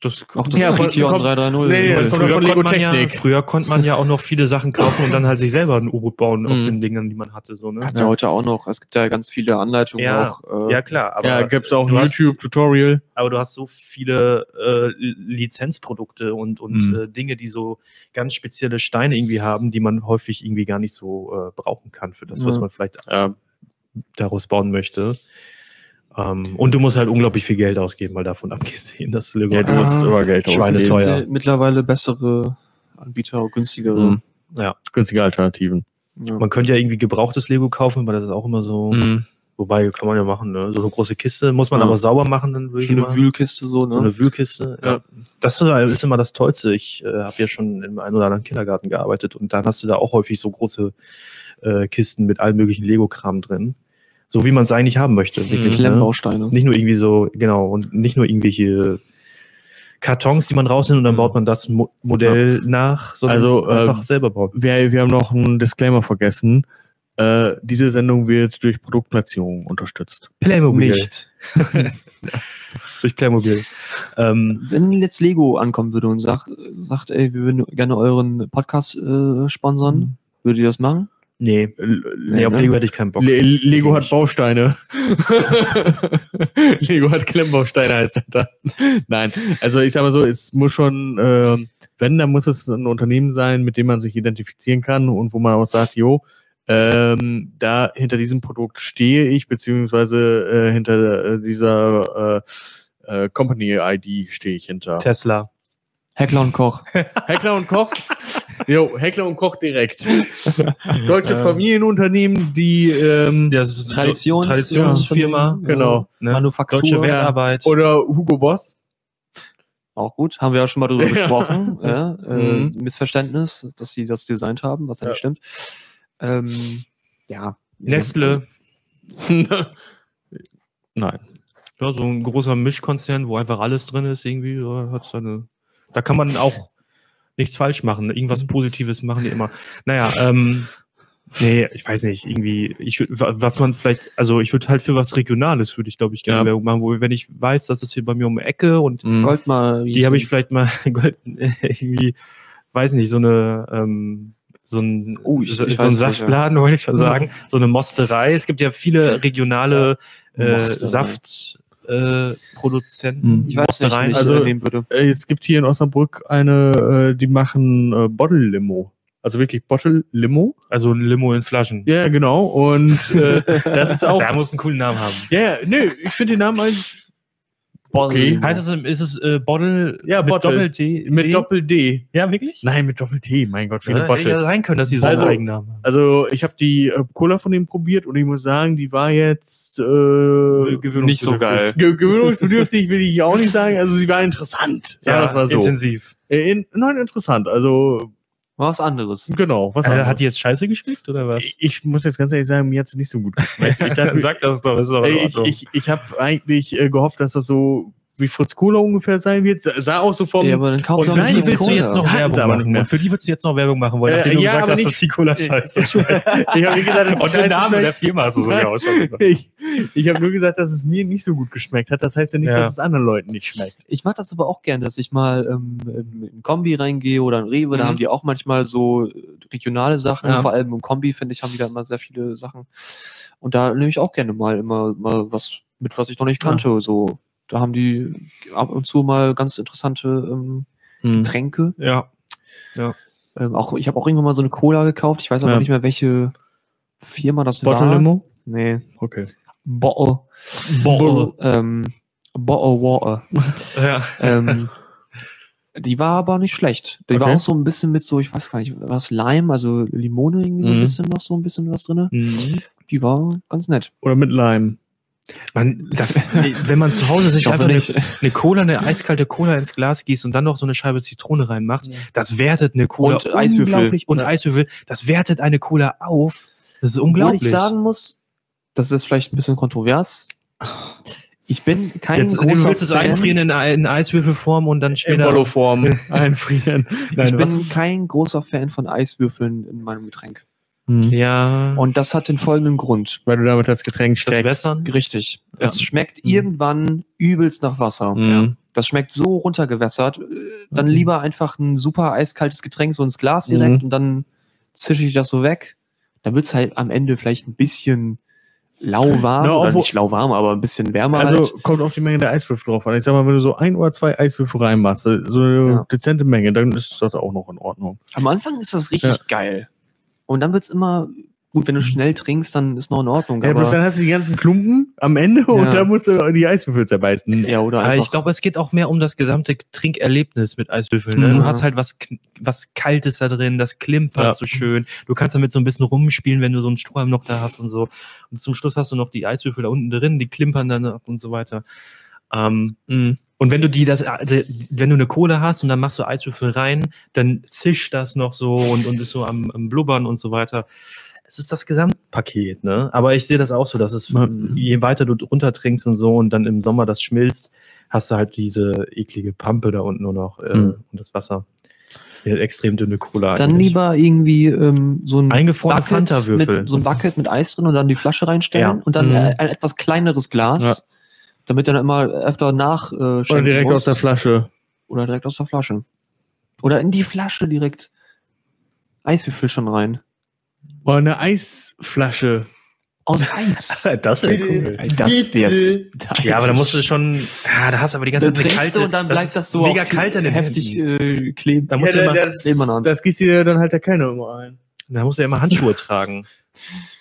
Das Auch das Ja, von- Trition kommt- 330. Nee, das kommt früher, konnte man ja, früher konnte man ja auch noch viele Sachen kaufen und dann halt sich selber ein U-Boot bauen aus Mhm. den Dingen, die man hatte. So, ne? Kannst ja heute auch noch. Es gibt ja ganz viele Anleitungen Ja, auch. äh, Ja, klar. Aber ja, gibt's auch ein du hast- YouTube-Tutorial. aber du hast so viele äh, Lizenzprodukte und, und Mhm. äh, Dinge, die so ganz spezielle Steine irgendwie haben, die man häufig irgendwie gar nicht so äh, brauchen kann für das, was Ja. man vielleicht daraus bauen möchte. Ähm, und du musst halt unglaublich viel Geld ausgeben, weil davon abgesehen, dass Lego Ja, du musst Ah, immer Geld ausgeben. teuer. sind mittlerweile bessere Anbieter, günstigere. Mhm. ja, Günstige Alternativen. Ja. man könnte ja irgendwie gebrauchtes Lego kaufen, aber das ist auch immer so, Mhm. wobei kann man ja machen, ne? so eine große Kiste muss man Ja. aber sauber machen, dann würde ich immer- Wühlkiste so, ne? So eine Wühlkiste. Ja. Ja. Das ist immer das Tollste. Ich äh, habe ja schon im einen oder anderen Kindergarten gearbeitet und dann hast du da auch häufig so große äh, Kisten mit allen möglichen Lego-Kram drin. So wie man es eigentlich haben möchte. Mhm. Wirklich, ne? Klemmbausteine. Nicht nur irgendwie so, genau, und nicht nur irgendwelche Kartons, die man rausnimmt und dann Mhm. baut man das Mo Modell nach, sondern Also, äh, einfach selber bauen. Wir, wir haben noch einen Disclaimer vergessen. Äh, diese Sendung wird durch Produktplatzierung unterstützt. Playmobil. Nicht. Durch Playmobil. Ähm, Wenn jetzt Lego ankommen würde und sagt, sagt ey, wir würden gerne euren Podcast äh, sponsern, würdet ihr das machen? Nee, nee, auf ne? Lego hätte ich keinen Bock. Le Lego hat. Bausteine. Lego hat Klemmbausteine, heißt das da. Nein, also ich sag mal so, es muss schon, ähm, wenn, dann muss es ein Unternehmen sein, mit dem man sich identifizieren kann und wo man auch sagt, jo, ähm, da hinter diesem Produkt stehe ich, beziehungsweise äh, hinter äh, dieser äh, äh, Company-ID stehe ich hinter. Tesla. Heckler und Koch. Heckler und Koch? Jo, Heckler und Koch direkt. Deutsches Ähm. Familienunternehmen, die ähm, Das ist Traditions- Traditionsfirma. ja, genau. Ne? Manufaktur. Deutsche Wertarbeit. Oder Hugo Boss. Auch gut. Haben wir ja schon mal drüber Ja. gesprochen. Ja, äh, Mhm. Missverständnis, dass sie das designt haben, was ja, nicht stimmt. Ähm, ja. Nestle. Nein. Ja, so ein großer Mischkonzern, wo einfach alles drin ist, irgendwie, hat seine. Da kann man auch nichts falsch machen. Irgendwas Positives machen die immer. Naja, ähm, nee, ich weiß nicht, irgendwie, ich was man vielleicht, also ich würde halt für was Regionales, würde ich, glaube ich, gerne Ja. Werbung machen, wo, wenn ich weiß, das ist hier bei mir um die Ecke und Mhm. Goldmarie. die habe ich vielleicht mal Gold, irgendwie, weiß nicht, so eine, ähm, so ein, Oh, ich- so, ich so ein. Saftladen, wollte ich schon sagen. So eine Mosterei. Es gibt ja viele regionale äh, Mosterei. Saftproduzenten. Äh, Produzenten, ich weiß nicht, ich Also- nehmen würde. Äh, Es gibt hier in Osnabrück eine, äh, die machen äh, Bottle Limo. Also wirklich Bottle Limo. also ein Limo in Flaschen. Ja, genau. Und äh, das ist auch. Der muss einen coolen Namen haben. Ja, ja, nö, ich finde den Namen eigentlich Okay. Heißt es, ist es äh, Bottle Ja, mit Bottle. Doppel-T? mit D? Doppel-D. Ja, wirklich? Nein, mit Doppel-T. Mein Gott, viele Ja, hätte ja Bottle. sein können, dass die so Also- einen Eigennamen haben. Also, ich habe die äh, Cola von dem probiert und ich muss sagen, die war jetzt äh, Nicht so geil. ge gewöhnungsbedürftig, will ich auch nicht sagen. Also, sie war interessant. Sagen wir es mal so. intensiv. Äh, in, nein, interessant. Also, was anderes. genau. Was Also, anderes. hat die jetzt Scheiße geschmeckt oder was? ich, ich muss jetzt ganz ehrlich sagen, mir hat es nicht so gut geschmeckt. Ich, dachte, Sag das doch, ist doch ich, ich, ich habe eigentlich äh, gehofft, dass das so wie Fritz Cola ungefähr sein wird. Sa- Sah auch so vom. Ja, aber dann kauf Und doch für nein, die willst du jetzt noch Werbung machen. Und für die willst du jetzt noch Werbung machen wollen, Äh, nachdem du ja, gesagt hast, dass die Cola scheiße schmeckt. ich habe gesagt, dass es Und der Name der. Firma hast du sogar auch schon gesagt. Ich, ich habe nur gesagt, dass es mir nicht so gut geschmeckt hat. Das heißt ja nicht, Ja. dass es anderen Leuten nicht schmeckt. Ich mag das aber auch gern, dass ich mal ähm, in in Kombi reingehe oder in Rewe, da Mhm. haben die auch manchmal so äh, regionale Sachen, Ja. vor allem im Kombi, finde ich, haben die da immer sehr viele Sachen. Und da nehme ich auch gerne mal immer mal was mit, was ich noch nicht kannte. So, da haben die ab und zu mal ganz interessante ähm, Getränke. Ja. Ähm, auch, ich habe auch irgendwann mal so eine Cola gekauft. Ich weiß aber Ja. nicht mehr, welche Firma das Bottle war. Limo? Nee. Okay. Bottle. Bottle. Ähm, Bottle Water. Ja. ähm, die war aber nicht schlecht. Die war Okay. auch so ein bisschen mit so, ich weiß gar nicht, was Lime, also Limone irgendwie so ein Mhm. bisschen noch so ein bisschen was drin. Mhm. Die war ganz nett. Oder mit Lime. Man, das, wenn man zu Hause sich einfach eine, nicht. eine Cola, eine eiskalte Cola ins Glas gießt und dann noch so eine Scheibe Zitrone reinmacht, das wertet eine Cola Und Eiswürfel. unglaublich und Ja. Eiswürfel, das wertet eine Cola auf. Das ist unglaublich. ich sagen muss, das ist vielleicht ein bisschen kontrovers. Ich bin kein Jetzt, du großer willst es Fan. einfrieren in, in Eiswürfelform und dann In später. Bollo-Form einfrieren. Nein, ich was? bin kein großer Fan von Eiswürfeln in meinem Getränk. Ja. Und das hat den folgenden Grund. Weil du damit das Getränk das steckst. Wässern? Richtig. Ja. Es schmeckt Mhm. irgendwann übelst nach Wasser. Mhm. Das schmeckt so runtergewässert. Äh, Dann Mhm. lieber einfach ein super eiskaltes Getränk so ins Glas direkt Mhm. und dann zische ich das so weg. Dann wird's halt am Ende vielleicht ein bisschen lauwarm. Na, oder nicht lauwarm, aber ein bisschen wärmer. Also halt. kommt auf die Menge der Eiswürfel drauf an. Ich sag mal, wenn du so ein oder zwei Eiswürfel reinmachst, so eine Ja. dezente Menge, dann ist das auch noch in Ordnung. Am Anfang ist das richtig geil. Und dann wird's immer, gut, wenn du schnell trinkst, dann ist noch in Ordnung. Ja, aber, bloß dann hast du die ganzen Klumpen am Ende und Ja. dann musst du die Eiswürfel zerbeißen. ja, oder Aber einfach. ich glaube, es geht auch mehr um das gesamte Trinkerlebnis mit Eiswürfeln. Ne? Mhm. Du hast halt was, was Kaltes da drin, das klimpert Ja. so schön. Du kannst damit so ein bisschen rumspielen, wenn du so einen Strohhalm noch da hast und so. Und zum Schluss hast du noch die Eiswürfel da unten drin, die klimpern dann ab und so weiter. Ähm, Mhm. und wenn du die das, äh, wenn du eine Kohle hast und dann machst du Eiswürfel rein, dann zischt das noch so und, und ist so am, am Blubbern und so weiter. Es ist das Gesamtpaket, ne? Aber ich sehe das auch so, dass es, Mhm. je weiter du runter trinkst und so und dann im Sommer das schmilzt, hast du halt diese eklige Pampe da unten nur noch äh, Mhm. und das Wasser. Ja, extrem dünne Cola. Dann eigentlich. lieber irgendwie ähm, so ein Eingefrorene Bucket mit, so ein Bucket mit Eis drin und dann die Flasche reinstellen Ja. und dann Mhm. äh, ein etwas kleineres Glas, Ja. Damit dann immer öfter nach äh, Oder direkt musst. aus der Flasche. oder direkt aus der Flasche. Oder in die Flasche direkt Eiswürfel schon rein. Oder eine Eisflasche. Aus Eis. das wäre cool. das wär's. Ja, aber da musst du schon, ja, da hast du aber die ganze Zeit kalte, du und dann bleibt ist das so mega auch kalt in den heftig äh, kleben. Da musst du Ja, immer, das, an. das gießt dir dann halt der Kellner immer ein. Da musst du ja immer Handschuhe tragen.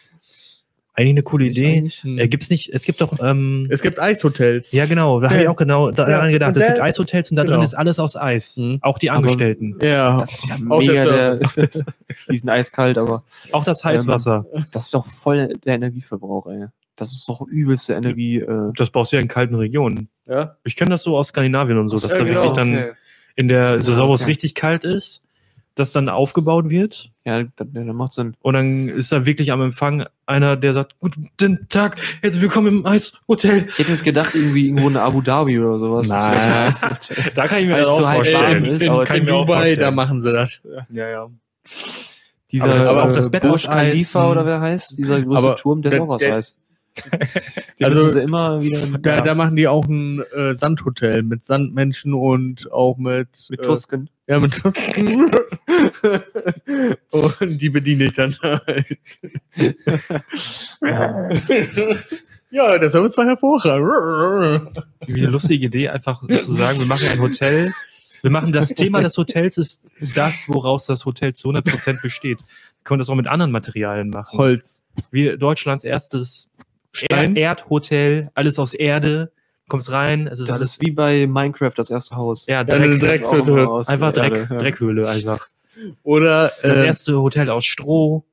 Eigentlich eine coole Idee. Äh, gibt's nicht, es gibt doch, ähm, Es gibt Eishotels. ja genau, da habe ich Ja. auch genau daran Ja, gedacht. und Es gibt Eishotels und da drin genau. ist alles aus Eis. Mhm. Auch die Aber- Angestellten. Ja. Das ist ja Auch mega der der, Die sind eiskalt, aber auch das Heißwasser. das ist doch voll der Energieverbrauch, ey. Das ist doch übelste Energie. Äh, Das brauchst du ja in kalten Regionen. ja. Ich kenne das so aus Skandinavien und so, dass Ja, da genau, wirklich dann okay. in der Saison, wo es okay. richtig kalt ist, das dann aufgebaut wird. Ja, dann, dann macht Sinn. Und dann ist da wirklich am Empfang einer, der sagt, guten Tag, herzlich willkommen im Eishotel. Ich hätte jetzt gedacht, irgendwie irgendwo eine Abu Dhabi oder sowas. Nein. Da kann ich mir Weil das es auch so vorstellen. ist, in, aber in auch Dubai, vorstellen. da machen sie das. Ja, ja. Dieser Aber aber auch das Bett Burj. Khalifa oder wer heißt, dieser große Aber Turm, der ist auch Eis. Den Also, immer wieder Da, da machen die auch ein äh, Sandhotel mit Sandmenschen und auch mit, mit äh, Tusken. Ja, mit Tusken. und die bediene ich dann halt. ja, das haben wir zwar hervorragend. Das wie eine lustige Idee, einfach zu sagen, wir machen ein Hotel. Wir machen das Thema des Hotels ist das, woraus das Hotel zu 100% besteht. Wir können das auch mit anderen Materialien machen. Holz. Wie Deutschlands erstes Stein? Er Erdhotel, alles aus Erde. Kommst rein, es ist Das alles ist wie bei Minecraft, das erste Haus. ja, Dreck, Das aus einfach Dreck, Erde, ja. Dreckhöhle einfach. Oder Das äh, erste Hotel aus Stroh,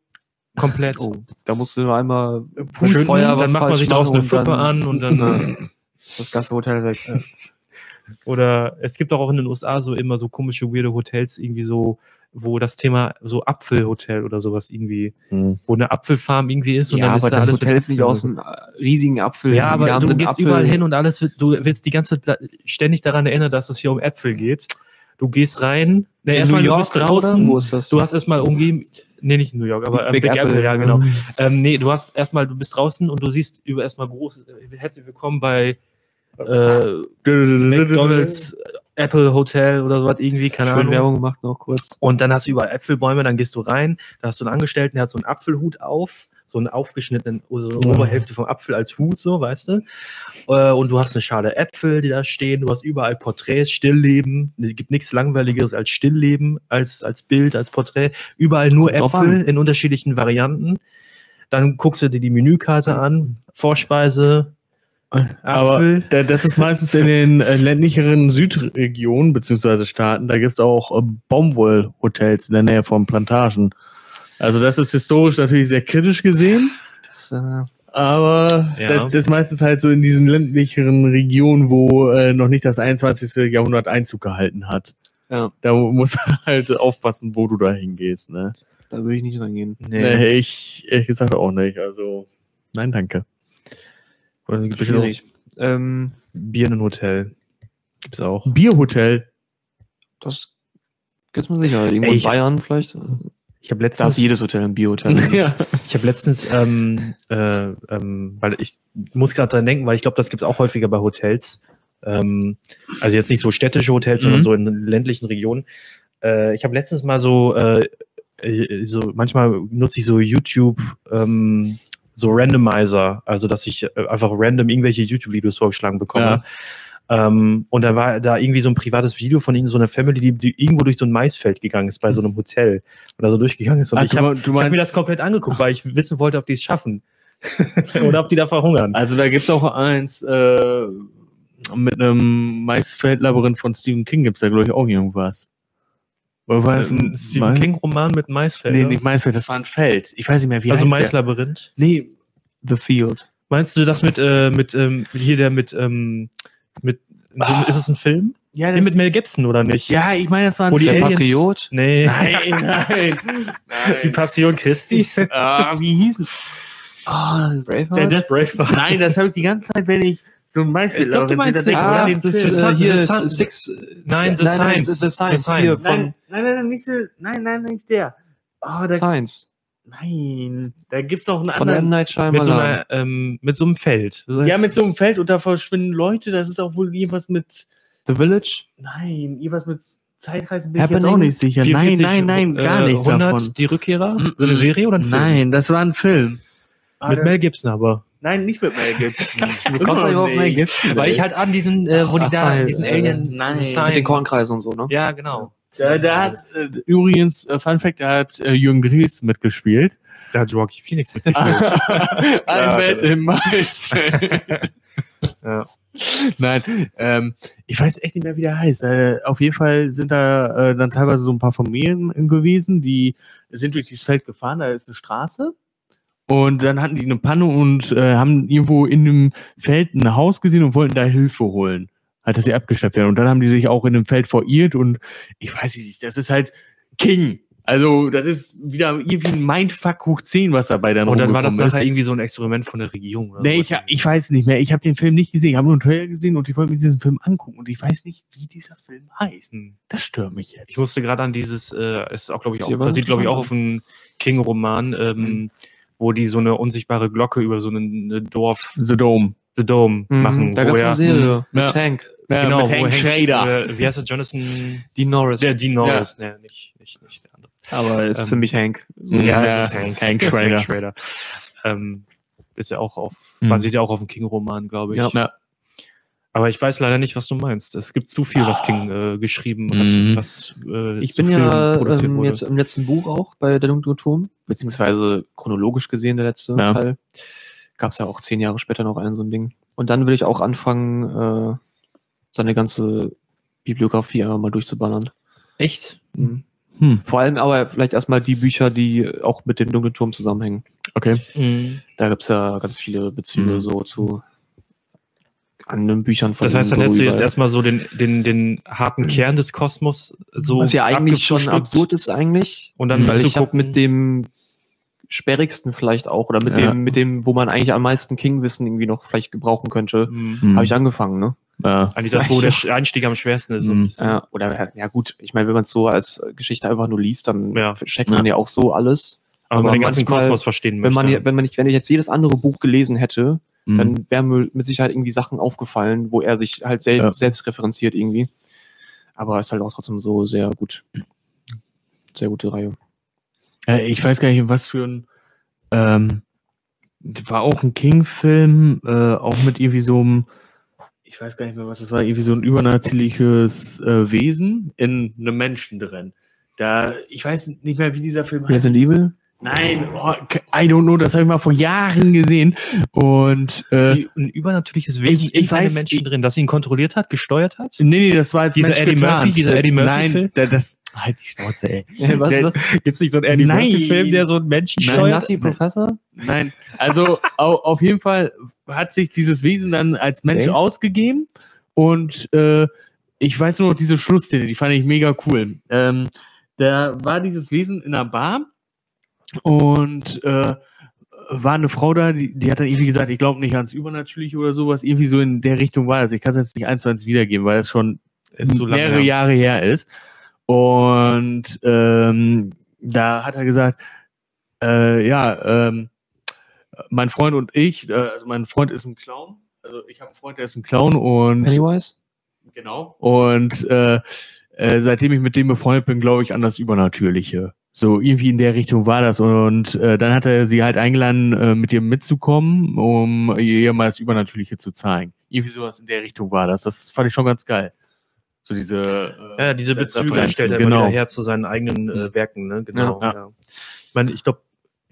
komplett. Oh, da musst du nur einmal Schön, Feuer, was dann macht man sich draußen eine Flippe an und dann Ja. ist das ganze Hotel weg. Oder es gibt auch in den USA so immer so komische, weirde Hotels, irgendwie so, wo das Thema so Apfelhotel oder sowas irgendwie, Hm. wo eine Apfelfarm irgendwie ist und ja, dann ist aber da das alles Hotel ist nicht aus einem äh, riesigen Apfel. Ja, aber du gehst Apfel- überall hin und alles wird, du wirst die ganze Zeit ständig daran erinnern, dass es hier um Äpfel geht. Du gehst rein, ne, erstmal du bist draußen, Wo ist das? du hast erstmal umgeben, nee, nicht in New York, aber ähm, Big, Apple, ja, genau. Ähm, nee, du hast erstmal, du bist draußen und du siehst über erstmal groß, äh, herzlich willkommen bei äh, McDonalds, Apple Hotel oder sowas irgendwie, keine Schön Ahnung. Werbung gemacht noch kurz. Und dann hast du überall Äpfelbäume, dann gehst du rein, da hast du einen Angestellten, der hat so einen Apfelhut auf, so einen aufgeschnittenen, so eine Mhm. Oberhälfte vom Apfel als Hut, so, weißt du. Äh, Und du hast eine Schale Äpfel, die da stehen, du hast überall Porträts, Stillleben. Es gibt nichts Langweiligeres als Stillleben, als, als Bild, als Porträt. Überall nur Kommt Äpfel in unterschiedlichen Varianten. Dann guckst du dir die Menükarte an, Vorspeise, Apfel. da, das ist meistens in den äh, ländlicheren Südregionen beziehungsweise Staaten. Da gibt es auch äh, Baumwollhotels in der Nähe von Plantagen. Also das ist historisch natürlich sehr kritisch gesehen, Das, äh, aber Ja. das ist meistens halt so in diesen ländlicheren Regionen, wo äh, noch nicht das 21. Jahrhundert Einzug gehalten hat. ja, Da musst du halt aufpassen, wo du da hingehst. Ne? da würde ich nicht reingehen. Nee. ich ehrlich gesagt auch nicht. Also nein, danke. Oder es gibt bestimmt auch Schwierig. Ähm, Birnenhotel. Gibt's auch. Bierhotel. das gibt's mir sicher. Irgendwo Ey, in Bayern vielleicht. Ich habe Da letztens, ist jedes Hotel ein Bierhotel. ja. ich habe letztens, ähm, äh, ähm, weil ich muss gerade dran denken, weil ich glaube, das gibt's auch häufiger bei Hotels. Ähm, also jetzt nicht so städtische Hotels, sondern Mhm. so in ländlichen Regionen. Äh, ich habe letztens mal so, äh, äh, so manchmal nutze ich so YouTube, ähm, so Randomizer, also dass ich äh, einfach random irgendwelche YouTube-Videos vorgeschlagen bekomme. Ja. Ähm, und da war da irgendwie so ein privates Video von irgend so einer Family, die, die irgendwo durch so ein Maisfeld gegangen ist bei so einem Hotel und da so durchgegangen ist. Und Ah, ich habe hab mir das komplett angeguckt, weil ich wissen wollte, ob die es schaffen. Oder ob die da verhungern. Also da gibt's auch eins äh, mit einem Maisfeldlabyrinth von Stephen King gibt's da glaube ich auch irgendwas. Oder war das ein ein Stephen King-Roman mit Maisfeld. Nee, nicht Maisfeld, das war ein Feld. Ich weiß nicht mehr, wie also heißt der? Maislabyrinth. Nee, The Field. Meinst du das mit, äh, mit ähm, hier der mit, ähm, mit Ah. ist es ein Film? ja, Nee, mit Mel Gibson oder nicht? ja, ich meine, das war ein die Der Patriot? Nee. Nein, nein, Die nein. Passion Christi? ah, wie hieß es? Ah, Der, Braveheart? das, Braveheart. nein, das habe ich die ganze Zeit, wenn ich ein Maisfeld Ich glaub, du meinst ich ah, den das The äh, hier The Six. Nein, The nein, nein, Science. The Science hier von Nein, nein, nein, nein, nicht nein, nein, nicht der. Oh, da, Science. nein, da gibt's noch einen Von M. anderen. Night Mit so, Shyamalan. einer, ähm, mit so einem Feld. Ja, mit so einem Feld und da verschwinden Leute. Das ist auch wohl irgendwas mit. The Village? Nein, irgendwas mit Zeitreisen bin ich jetzt Happening? auch nicht sicher. Nein, 44, nein, nein, gar äh, nichts 100, davon. Die Rückkehrer? Mm, So eine. Serie oder ein Film? Nein, das war ein Film. Ah, Mit Mel Gibson aber. Nein, nicht mit Mel Gibson. Wie kommst du überhaupt Mel Gibson? Weil ich halt an diesen, äh, wo die da, Science, diesen äh, Aliens, nein. Mit den Kornkreisen und so, ne? Ja, genau. Der, der hat äh, übrigens, äh, Fun Fact, der hat äh, Jürgen Dries mitgespielt. Da hat Joaquin Phoenix mitgespielt. ein Bett genau. im Maisfeld. ja. Nein, ähm, ich weiß echt nicht mehr, wie der heißt. Äh, auf jeden Fall sind da äh, dann teilweise so ein paar Familien gewesen, die sind durch dieses Feld gefahren, da ist eine Straße. Und dann hatten die eine Panne und äh, haben irgendwo in dem Feld ein Haus gesehen und wollten da Hilfe holen. Halt, dass sie abgeschleppt werden. Und dann haben die sich auch in dem Feld verirrt und ich weiß nicht, das ist halt King. Also, das ist wieder irgendwie ein Mindfuck hoch 10, was dabei dann Und dann war das ist. nachher irgendwie so ein Experiment von der Regierung. Oder Nee, so. ich, ich weiß nicht mehr. Ich habe den Film nicht gesehen. Ich habe nur einen Trailer gesehen und ich wollte mir diesen Film angucken. Und ich weiß nicht, wie dieser Film heißt. Hm. Das stört mich jetzt. Ich musste gerade an dieses, äh, ist auch, glaube ich, auch, war basiert, glaube ich, auch das auf einem King-Roman, ähm, Mhm. Wo die so eine unsichtbare Glocke über so ein Dorf, The Dome. The Dome, machen. Mhm. Da wo gab's er- eine Serie. Ja. Mit Tank. Ja, genau, mit Hank Hank- Schrader. Äh, wie heißt der, Jonathan? Dean Norris. Der Dean Norris, ne, nicht, nicht, nicht der andere. Aber ist Ähm, für mich Hank. Ja, das ja, ist Hank ist Schrader. Schrader. Ähm, ist ja auch auf, Mhm. basiert ja auch auf dem King-Roman, glaube ich. Ja. Ja. Aber ich weiß leider nicht, was du meinst. Es gibt zu viel, was King äh, geschrieben hat, Mhm. was äh, Ich zu bin ja produziert ähm, wurde. jetzt im letzten Buch auch bei Der Dunkle Turm, beziehungsweise chronologisch gesehen der letzte Ja. Teil. Gab es ja auch zehn Jahre später noch ein so ein Ding. Und dann will ich auch anfangen, äh, seine ganze Bibliografie einmal mal durchzuballern. Echt? Mhm. Hm. Vor allem aber vielleicht erstmal die Bücher, die auch mit dem Dunklen Turm zusammenhängen. Okay. Da gibt's ja ganz viele Bezüge Mhm. so zu anderen Büchern von Das heißt, dann hättest so du jetzt erstmal so den, den, den harten Kern des Kosmos so Was ja eigentlich schon absurd ist eigentlich. Und dann weil zu ich habe gucken- mit dem sperrigsten vielleicht auch oder mit Ja. dem mit dem wo man eigentlich am meisten King-Wissen irgendwie noch vielleicht gebrauchen könnte, Mhm. Hm. habe ich angefangen, ne? ja. Eigentlich das, wo der Einstieg am schwersten ist. Mhm. Ja, oder ja gut, ich meine, wenn man es so als Geschichte einfach nur liest, dann Ja. checkt man ja auch so alles. Aber wenn man Aber den ganzen manchmal, Kosmos verstehen Wenn möchte. man je- wenn man nicht wenn ich jetzt jedes andere Buch gelesen hätte, Hm. dann wären mir mit Sicherheit irgendwie Sachen aufgefallen, wo er sich halt sel Ja. selbst referenziert irgendwie. Aber ist halt auch trotzdem so sehr gut. Sehr gute Reihe. Äh, ich weiß gar nicht, was für ein. Ähm, war auch ein King-Film, äh, auch mit irgendwie so einem. Ich weiß gar nicht mehr, was das war, irgendwie so ein übernatürliches äh, Wesen in einem Menschen drin. Da, ich weiß nicht mehr, wie dieser Film heißt. Resident Evil? Nein, oh, I don't know, das habe ich mal vor Jahren gesehen. Und äh, ein übernatürliches Wesen ich in einem weiß- Menschen ich- drin, das ihn kontrolliert hat, gesteuert hat? nee, nee, das war jetzt Dieser Eddie. Murphy, dieser Eddie Murphy-Film? Nein, da, das. Halt die Schnauze, ey. was, Der- was? Gibt es nicht so einen Eddie Nein. Murphy-Film, der so einen Menschen Nein, steuert? Nutty Professor? Nein, also au, auf jeden Fall hat sich dieses Wesen dann als Mensch Okay. ausgegeben und äh, ich weiß nur noch diese Schlussszene, die fand ich mega cool. Ähm, da war dieses Wesen in einer Bar und äh, war eine Frau da, die, die hat dann irgendwie gesagt, ich glaube nicht ans Übernatürliche oder sowas, irgendwie so in der Richtung war das. Ich kann es jetzt nicht eins zu eins wiedergeben, weil es schon so lange mehrere her. Jahre her ist. Und ähm, da hat er gesagt, äh, ja, ähm, mein Freund und ich, äh, also mein Freund ist ein Clown, Also ich habe einen Freund, der ist ein Clown und Pennywise? genau. Und äh, äh, seitdem ich mit dem befreundet bin, glaube ich an das Übernatürliche. So irgendwie in der Richtung war das. Und äh, dann hat er sie halt eingeladen, äh, mit ihr mitzukommen, um ihr mal das Übernatürliche zu zeigen. Irgendwie sowas in der Richtung war das. Das fand ich schon ganz geil. So diese, äh, Ja, diese Bezüge stellt er immer genau. wieder her zu seinen eigenen äh, Werken, ne? Genau. Ja. Ja, Ich meine, ich glaube,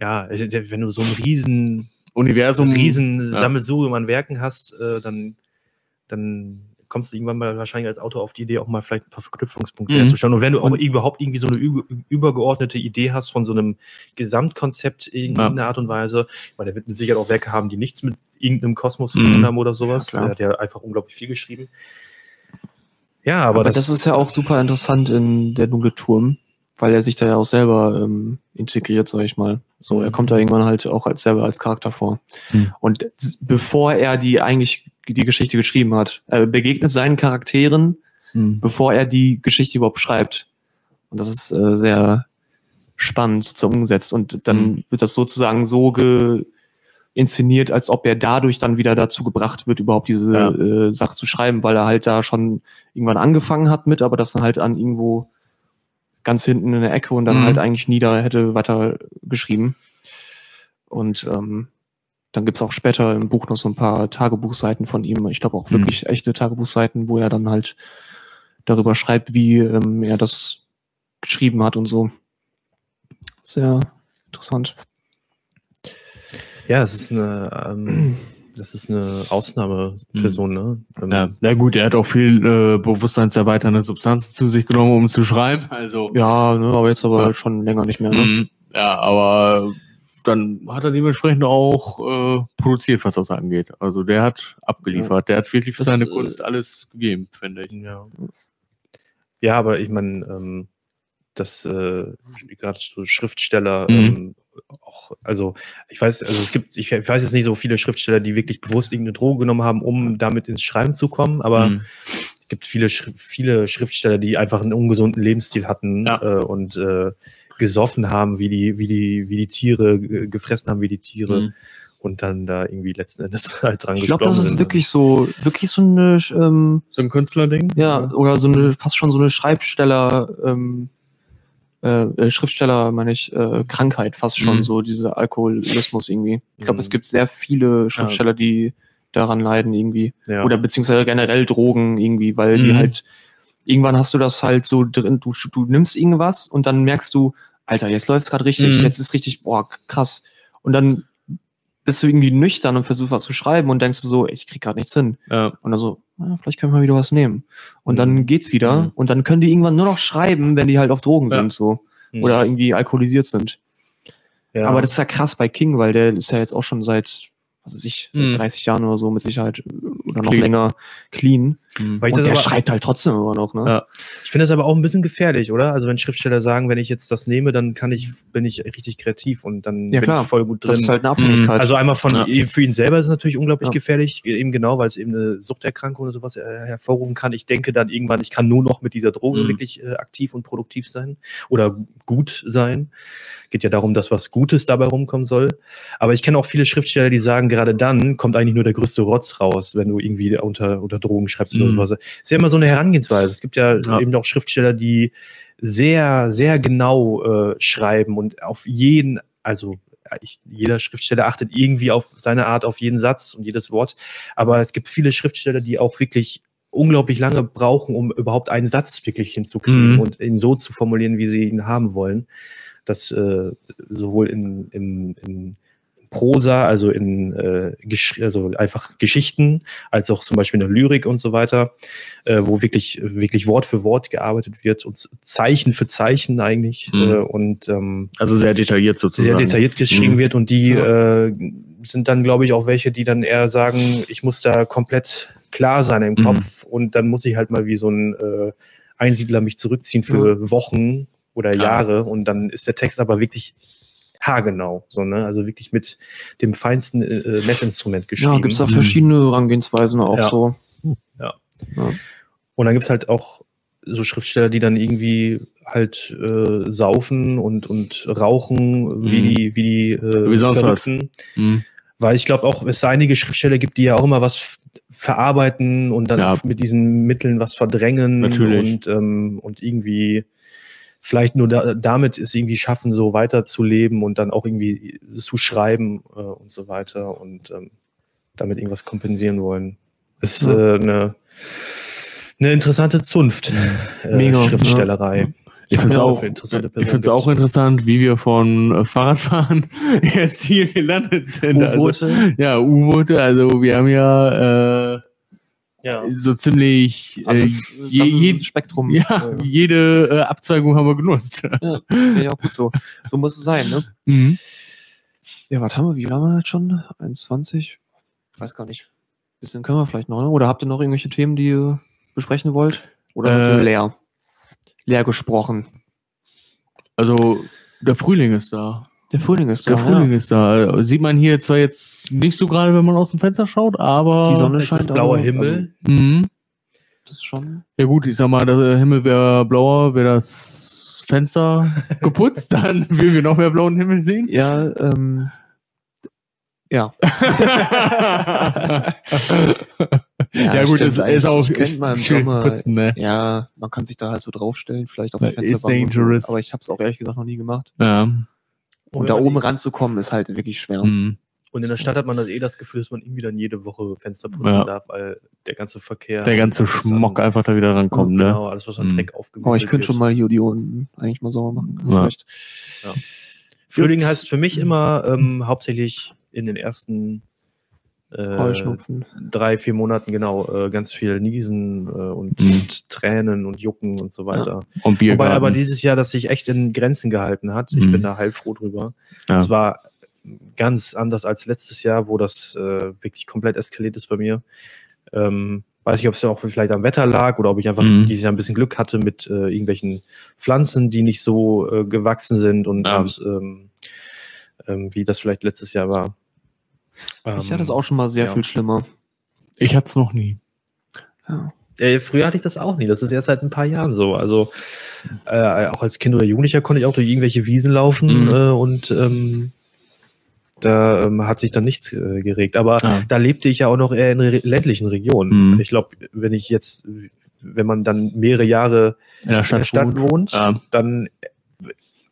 ja, wenn du so ein riesen, Universum. riesen ja. Sammelsurium an Werken hast, äh, dann, dann kommst du irgendwann mal wahrscheinlich als Autor auf die Idee, auch mal vielleicht ein paar Verknüpfungspunkte Mhm. herzustellen. Und wenn du auch überhaupt irgendwie so eine übergeordnete Idee hast von so einem Gesamtkonzept in Ja. irgendeiner Art und Weise, ich meine, der wird mit Sicherheit auch Werke haben, die nichts mit irgendeinem Kosmos zu Mhm. tun haben oder sowas. Ja, er hat ja einfach unglaublich viel geschrieben. Ja, aber, Aber, das, ist ja auch super interessant in der dunkle Turm, weil er sich da ja auch selber ähm, integriert, sag ich mal. So, er kommt da irgendwann halt auch als selber als Charakter vor. Hm. Und bevor er die eigentlich die Geschichte geschrieben hat, er begegnet seinen Charakteren, Mhm. bevor er die Geschichte überhaupt schreibt. Und das ist äh, sehr spannend so umgesetzt. Und dann Mhm. wird das sozusagen so ge inszeniert, als ob er dadurch dann wieder dazu gebracht wird, überhaupt diese Ja. äh, Sache zu schreiben, weil er halt da schon irgendwann angefangen hat mit, aber das dann halt an irgendwo ganz hinten in der Ecke und dann Mhm. halt eigentlich nie da hätte weiter geschrieben. Und ähm, dann gibt's auch später im Buch noch so ein paar Tagebuchseiten von ihm. Ich glaube auch Mhm. wirklich echte Tagebuchseiten, wo er dann halt darüber schreibt, wie ähm, er das geschrieben hat und so. Sehr interessant. Ja, es ist eine, ähm, das ist eine Ausnahmeperson, ne? Ähm, Ja, na gut, er hat auch viel äh, bewusstseinserweiternde Substanzen zu sich genommen, um zu schreiben. Also Ja, ne, aber jetzt aber Ja. schon länger nicht mehr. Ne? Mhm. Ja, aber dann hat er dementsprechend auch äh, produziert, was das angeht. Also der hat abgeliefert. Der hat wirklich für Das, seine äh, Kunst alles gegeben, finde ich. Ja. Ja, aber ich meine, ähm, dass äh, gerade so Schriftsteller Mhm. ähm, auch, also ich weiß, also es gibt, ich weiß jetzt nicht so viele Schriftsteller, die wirklich bewusst irgendeine Droge genommen haben, um damit ins Schreiben zu kommen, aber Mhm. es gibt viele, viele Schriftsteller, die einfach einen ungesunden Lebensstil hatten Ja. äh, und äh, gesoffen haben, wie die, wie die, wie die Tiere, ge- gefressen haben wie die Tiere Mhm. und dann da irgendwie letzten Endes halt dran Ich glaube, das ist sind. wirklich so, wirklich so eine, ähm, So ein Künstlerding? ja, oder so eine, fast schon so eine Schreibsteller, ähm, äh, äh, Schriftsteller, meine ich, äh, Krankheit, fast schon Mhm. so, dieser Alkoholismus irgendwie. Ich glaube, Mhm. es gibt sehr viele Schriftsteller, die daran leiden irgendwie. ja. Oder beziehungsweise generell Drogen irgendwie, weil die Mhm. halt, irgendwann hast du das halt so drin, du, du nimmst irgendwas und dann merkst du, Alter, jetzt läuft's gerade richtig, Mhm. jetzt ist richtig, boah, krass. Und dann bist du irgendwie nüchtern und versuchst was zu schreiben und denkst du so, ich krieg gerade nichts hin. Ja. Und dann so, ah, vielleicht können wir mal wieder was nehmen. Und Mhm. dann geht's wieder Mhm. und dann können die irgendwann nur noch schreiben, wenn die halt auf Drogen Ja. sind, so. Mhm. Oder irgendwie alkoholisiert sind. ja. Aber das ist ja krass bei King, weil der ist ja jetzt auch schon seit, was weiß ich, seit Mhm. 30 Jahren oder so mit Sicherheit äh, oder noch Clean. länger clean. Mhm. Und das der aber- schreibt halt trotzdem immer noch, ne? Ja. Ich finde das aber auch ein bisschen gefährlich, oder? Also wenn Schriftsteller sagen, wenn ich jetzt das nehme, dann kann ich, bin ich richtig kreativ und dann Ja, bin klar. ich voll gut Das drin. ist halt eine Abhängigkeit. also einmal von Ja. für ihn selber ist es natürlich unglaublich Ja. gefährlich, eben genau, weil es eben eine Suchterkrankung oder sowas äh, hervorrufen kann. Ich denke dann irgendwann, ich kann nur noch mit dieser Droge Mhm. wirklich äh, aktiv und produktiv sein oder gut sein. Geht ja darum, dass was Gutes dabei rumkommen soll. Aber ich kenne auch viele Schriftsteller, die sagen, gerade dann kommt eigentlich nur der größte Rotz raus, wenn du irgendwie unter, unter Drogen schreibst oder Mhm. sowas. Ist ja immer so eine Herangehensweise. Es gibt ja, Ja. eben auch Schriftsteller, die sehr, sehr genau äh, schreiben und auf jeden, also ich, jeder Schriftsteller achtet irgendwie auf seine Art auf jeden Satz und jedes Wort. Aber es gibt viele Schriftsteller, die auch wirklich unglaublich lange brauchen, um überhaupt einen Satz wirklich hinzukriegen Mhm. und ihn so zu formulieren, wie sie ihn haben wollen. Das äh, sowohl in, in, in Prosa, also in äh, Gesch also einfach Geschichten, als auch zum Beispiel in der Lyrik und so weiter, äh, wo wirklich, wirklich Wort für Wort gearbeitet wird und Zeichen für Zeichen eigentlich Mhm. äh, und ähm, Also sehr detailliert sozusagen. sehr detailliert geschrieben Mhm. wird und die Ja. äh, sind dann, glaube ich, auch welche, die dann eher sagen, ich muss da komplett klar sein im Mhm. Kopf und dann muss ich halt mal wie so ein äh, Einsiedler mich zurückziehen für Wochen oder Ja. Jahre und dann ist der Text aber wirklich haargenau, so, ne? also wirklich mit dem feinsten äh, Messinstrument geschrieben. Ja, gibt's da Mhm. verschiedene Herangehensweisen auch Ja. so. Und dann gibt's halt auch so Schriftsteller, die dann irgendwie halt äh, saufen und, und rauchen, wie Mhm. die, wie die äh, Wie sonst was. Verrückten. Mhm. Weil ich glaube auch, es da einige Schriftsteller gibt, die ja auch immer was verarbeiten und dann Ja. mit diesen Mitteln was verdrängen Natürlich. und, ähm, und irgendwie vielleicht nur da, damit es irgendwie schaffen, so weiterzuleben und dann auch irgendwie zu schreiben äh, und so weiter und ähm, damit irgendwas kompensieren wollen. Ist Ja. äh, eine, eine interessante Zunft, äh, Mega, Schriftstellerei. Ich finde es auch, ich auch interessant, wie wir von äh, Fahrradfahren jetzt hier gelandet sind. Also, ja, U-Boote. Also wir haben ja äh, Ja. so ziemlich äh, je, je, ein Spektrum. ja, Äh, jede äh, Abzweigung haben wir genutzt. ja, ja, auch gut so. So muss es sein, ne? Mhm. Ja, was haben wir? Wie lange haben wir jetzt schon? 21? Ich weiß gar nicht. Bisschen können wir vielleicht noch, ne? Oder habt ihr noch irgendwelche Themen, die ihr besprechen wollt? Oder seid Äh, ihr leer? Leer gesprochen. Also der Frühling ist da. Der Frühling ist Der da. Frühling ja. ist da. Sieht man hier zwar jetzt nicht so gerade, wenn man aus dem Fenster schaut, aber Die Sonne Es ist scheint blauer Himmel. Mhm. Also, das ist schon. Ja gut, ich sag mal, der Himmel wäre blauer, wäre das Fenster geputzt, dann würden wir noch mehr blauen Himmel sehen. Ja, ähm. Ja. ja, gut, stimmt, es ist auch schön zu putzen, ne? Ja, man kann sich da halt so draufstellen, vielleicht auf Ja, die Fensterbank. ist so, dangerous. Aber ich habe es auch ehrlich gesagt noch nie gemacht. Ja. Und da oben ranzukommen ist halt wirklich schwer. Mhm. Und in der Stadt hat man das eh das Gefühl, dass man irgendwie dann jede Woche Fenster putzen Ja. darf, weil der ganze Verkehr. Der ganze alles an- Schmock einfach da wieder rankommt, ne? Genau, alles, was an Mhm. Dreck aufgewirbelt Aber ich könnte wird. schon mal hier die unten eigentlich mal sauber machen. Hast Ja. recht. Frühling heißt für mich immer ähm, hauptsächlich in den ersten Heuschnupfen. drei, vier Monaten, genau, äh, ganz viel Niesen äh, und, Mhm. und Tränen und Jucken und so weiter. Und Biergarten. Wobei aber dieses Jahr das sich echt in Grenzen gehalten hat. Ich Mhm. bin da heilfroh drüber. Ja. Es war ganz anders als letztes Jahr, wo das äh, wirklich komplett eskaliert ist bei mir. Ähm, weiß nicht, ob es ja auch vielleicht am Wetter lag oder ob ich einfach Mhm. dieses Jahr ein bisschen Glück hatte mit äh, irgendwelchen Pflanzen, die nicht so äh, gewachsen sind und, Ja. und ähm, ähm, wie das vielleicht letztes Jahr war. Ich hatte es auch schon mal sehr ja. viel schlimmer. ich hatte es noch nie. Ja. Äh, früher hatte ich das auch nie. Das ist erst seit ein paar Jahren so. Also äh, auch als Kind oder Jugendlicher konnte ich auch durch irgendwelche Wiesen laufen Mhm. äh, und ähm, da ähm, hat sich dann nichts äh, geregt. Aber Ja. da lebte ich ja auch noch eher in re ländlichen Regionen. Mhm. Ich glaube, wenn ich jetzt, wenn man dann mehrere Jahre In der in Stadt, der Stadt wohnt, Ja. dann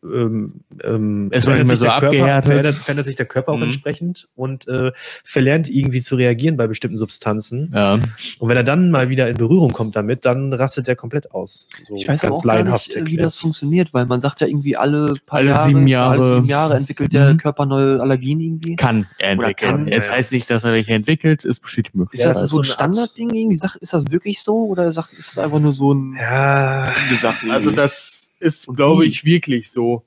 ähm, ähm, Ist nicht mehr sich so der Körper, abgehärtet. verändert, verändert sich der Körper auch Mhm. entsprechend und äh, verlernt irgendwie zu reagieren bei bestimmten Substanzen. Ja. Und wenn er dann mal wieder in Berührung kommt damit, dann rastet er komplett aus. So Ich weiß auch gar nicht, wie das funktioniert, weil man sagt ja irgendwie alle paar Alle Jahre, sieben Jahre. alle sieben Jahre entwickelt der Mhm. Körper neue Allergien irgendwie. Kann er entwickeln. kann, es ja. heißt nicht, dass er welche entwickelt, es besteht die Ist Möglichkeit. Ja, das, das ist so ein Standardding irgendwie? Ist das wirklich so oder ist das einfach nur so ein Ja, gesagt? Also das ist, glaube ich, wirklich so.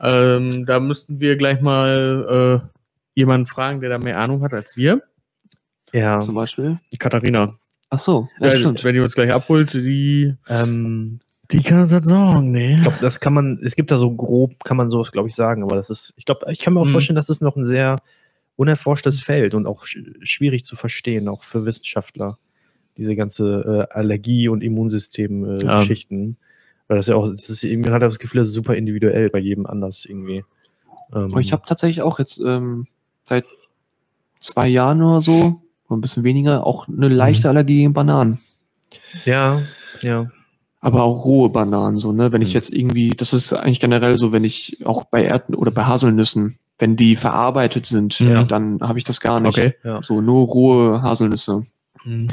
Ähm, da müssten wir gleich mal äh, jemanden fragen, der da mehr Ahnung hat als wir. ja. zum Beispiel? Die Katharina. Ach so, ja, Ja, stimmt. wenn die uns gleich abholt, die, Ähm, die kann uns das sagen, ne? ich glaube, das kann man, es gibt da so grob, kann man sowas, glaube ich, sagen, aber das ist, ich glaube, ich kann mir auch Mhm. vorstellen, dass es noch ein sehr unerforschtes Feld und auch sch schwierig zu verstehen, auch für Wissenschaftler, diese ganze äh, Allergie- und Ja. Weil das ja auch, das ist, man hat das Gefühl, das ist super individuell bei jedem anders irgendwie. Ähm, Aber ich habe tatsächlich auch jetzt ähm, seit zwei Jahren oder so, oder ein bisschen weniger, auch eine leichte Allergie gegen Bananen. ja, ja. Aber auch rohe Bananen, so, ne? Wenn ich Mhm. jetzt irgendwie, das ist eigentlich generell so, wenn ich auch bei Erdn oder bei Haselnüssen, wenn die verarbeitet sind, Ja. dann habe ich das gar nicht. Okay. Ja. So nur rohe Haselnüsse. Mhm.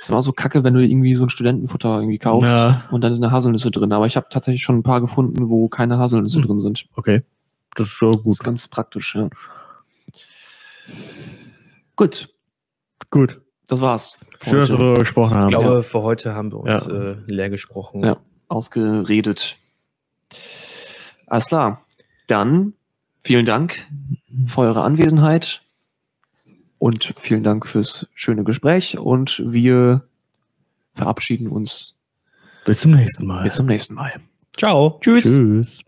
Das war so kacke, wenn du irgendwie so ein Studentenfutter irgendwie kaufst Ja, und dann ist eine Haselnüsse drin. Aber ich habe tatsächlich schon ein paar gefunden, wo keine Haselnüsse Mhm. drin sind. okay. Das ist so Das gut. ist ganz praktisch, ja. Gut, Gut. das war's. Schön, dass wir heute. darüber gesprochen haben. Ich glaube, für heute haben wir uns Ja. äh, leer gesprochen. Ja. Ausgeredet. Alles klar. Dann vielen Dank für eure Anwesenheit und vielen Dank fürs schöne Gespräch und wir verabschieden uns Bis zum nächsten Mal. bis zum nächsten Mal. Ciao. Tschüss. Tschüss.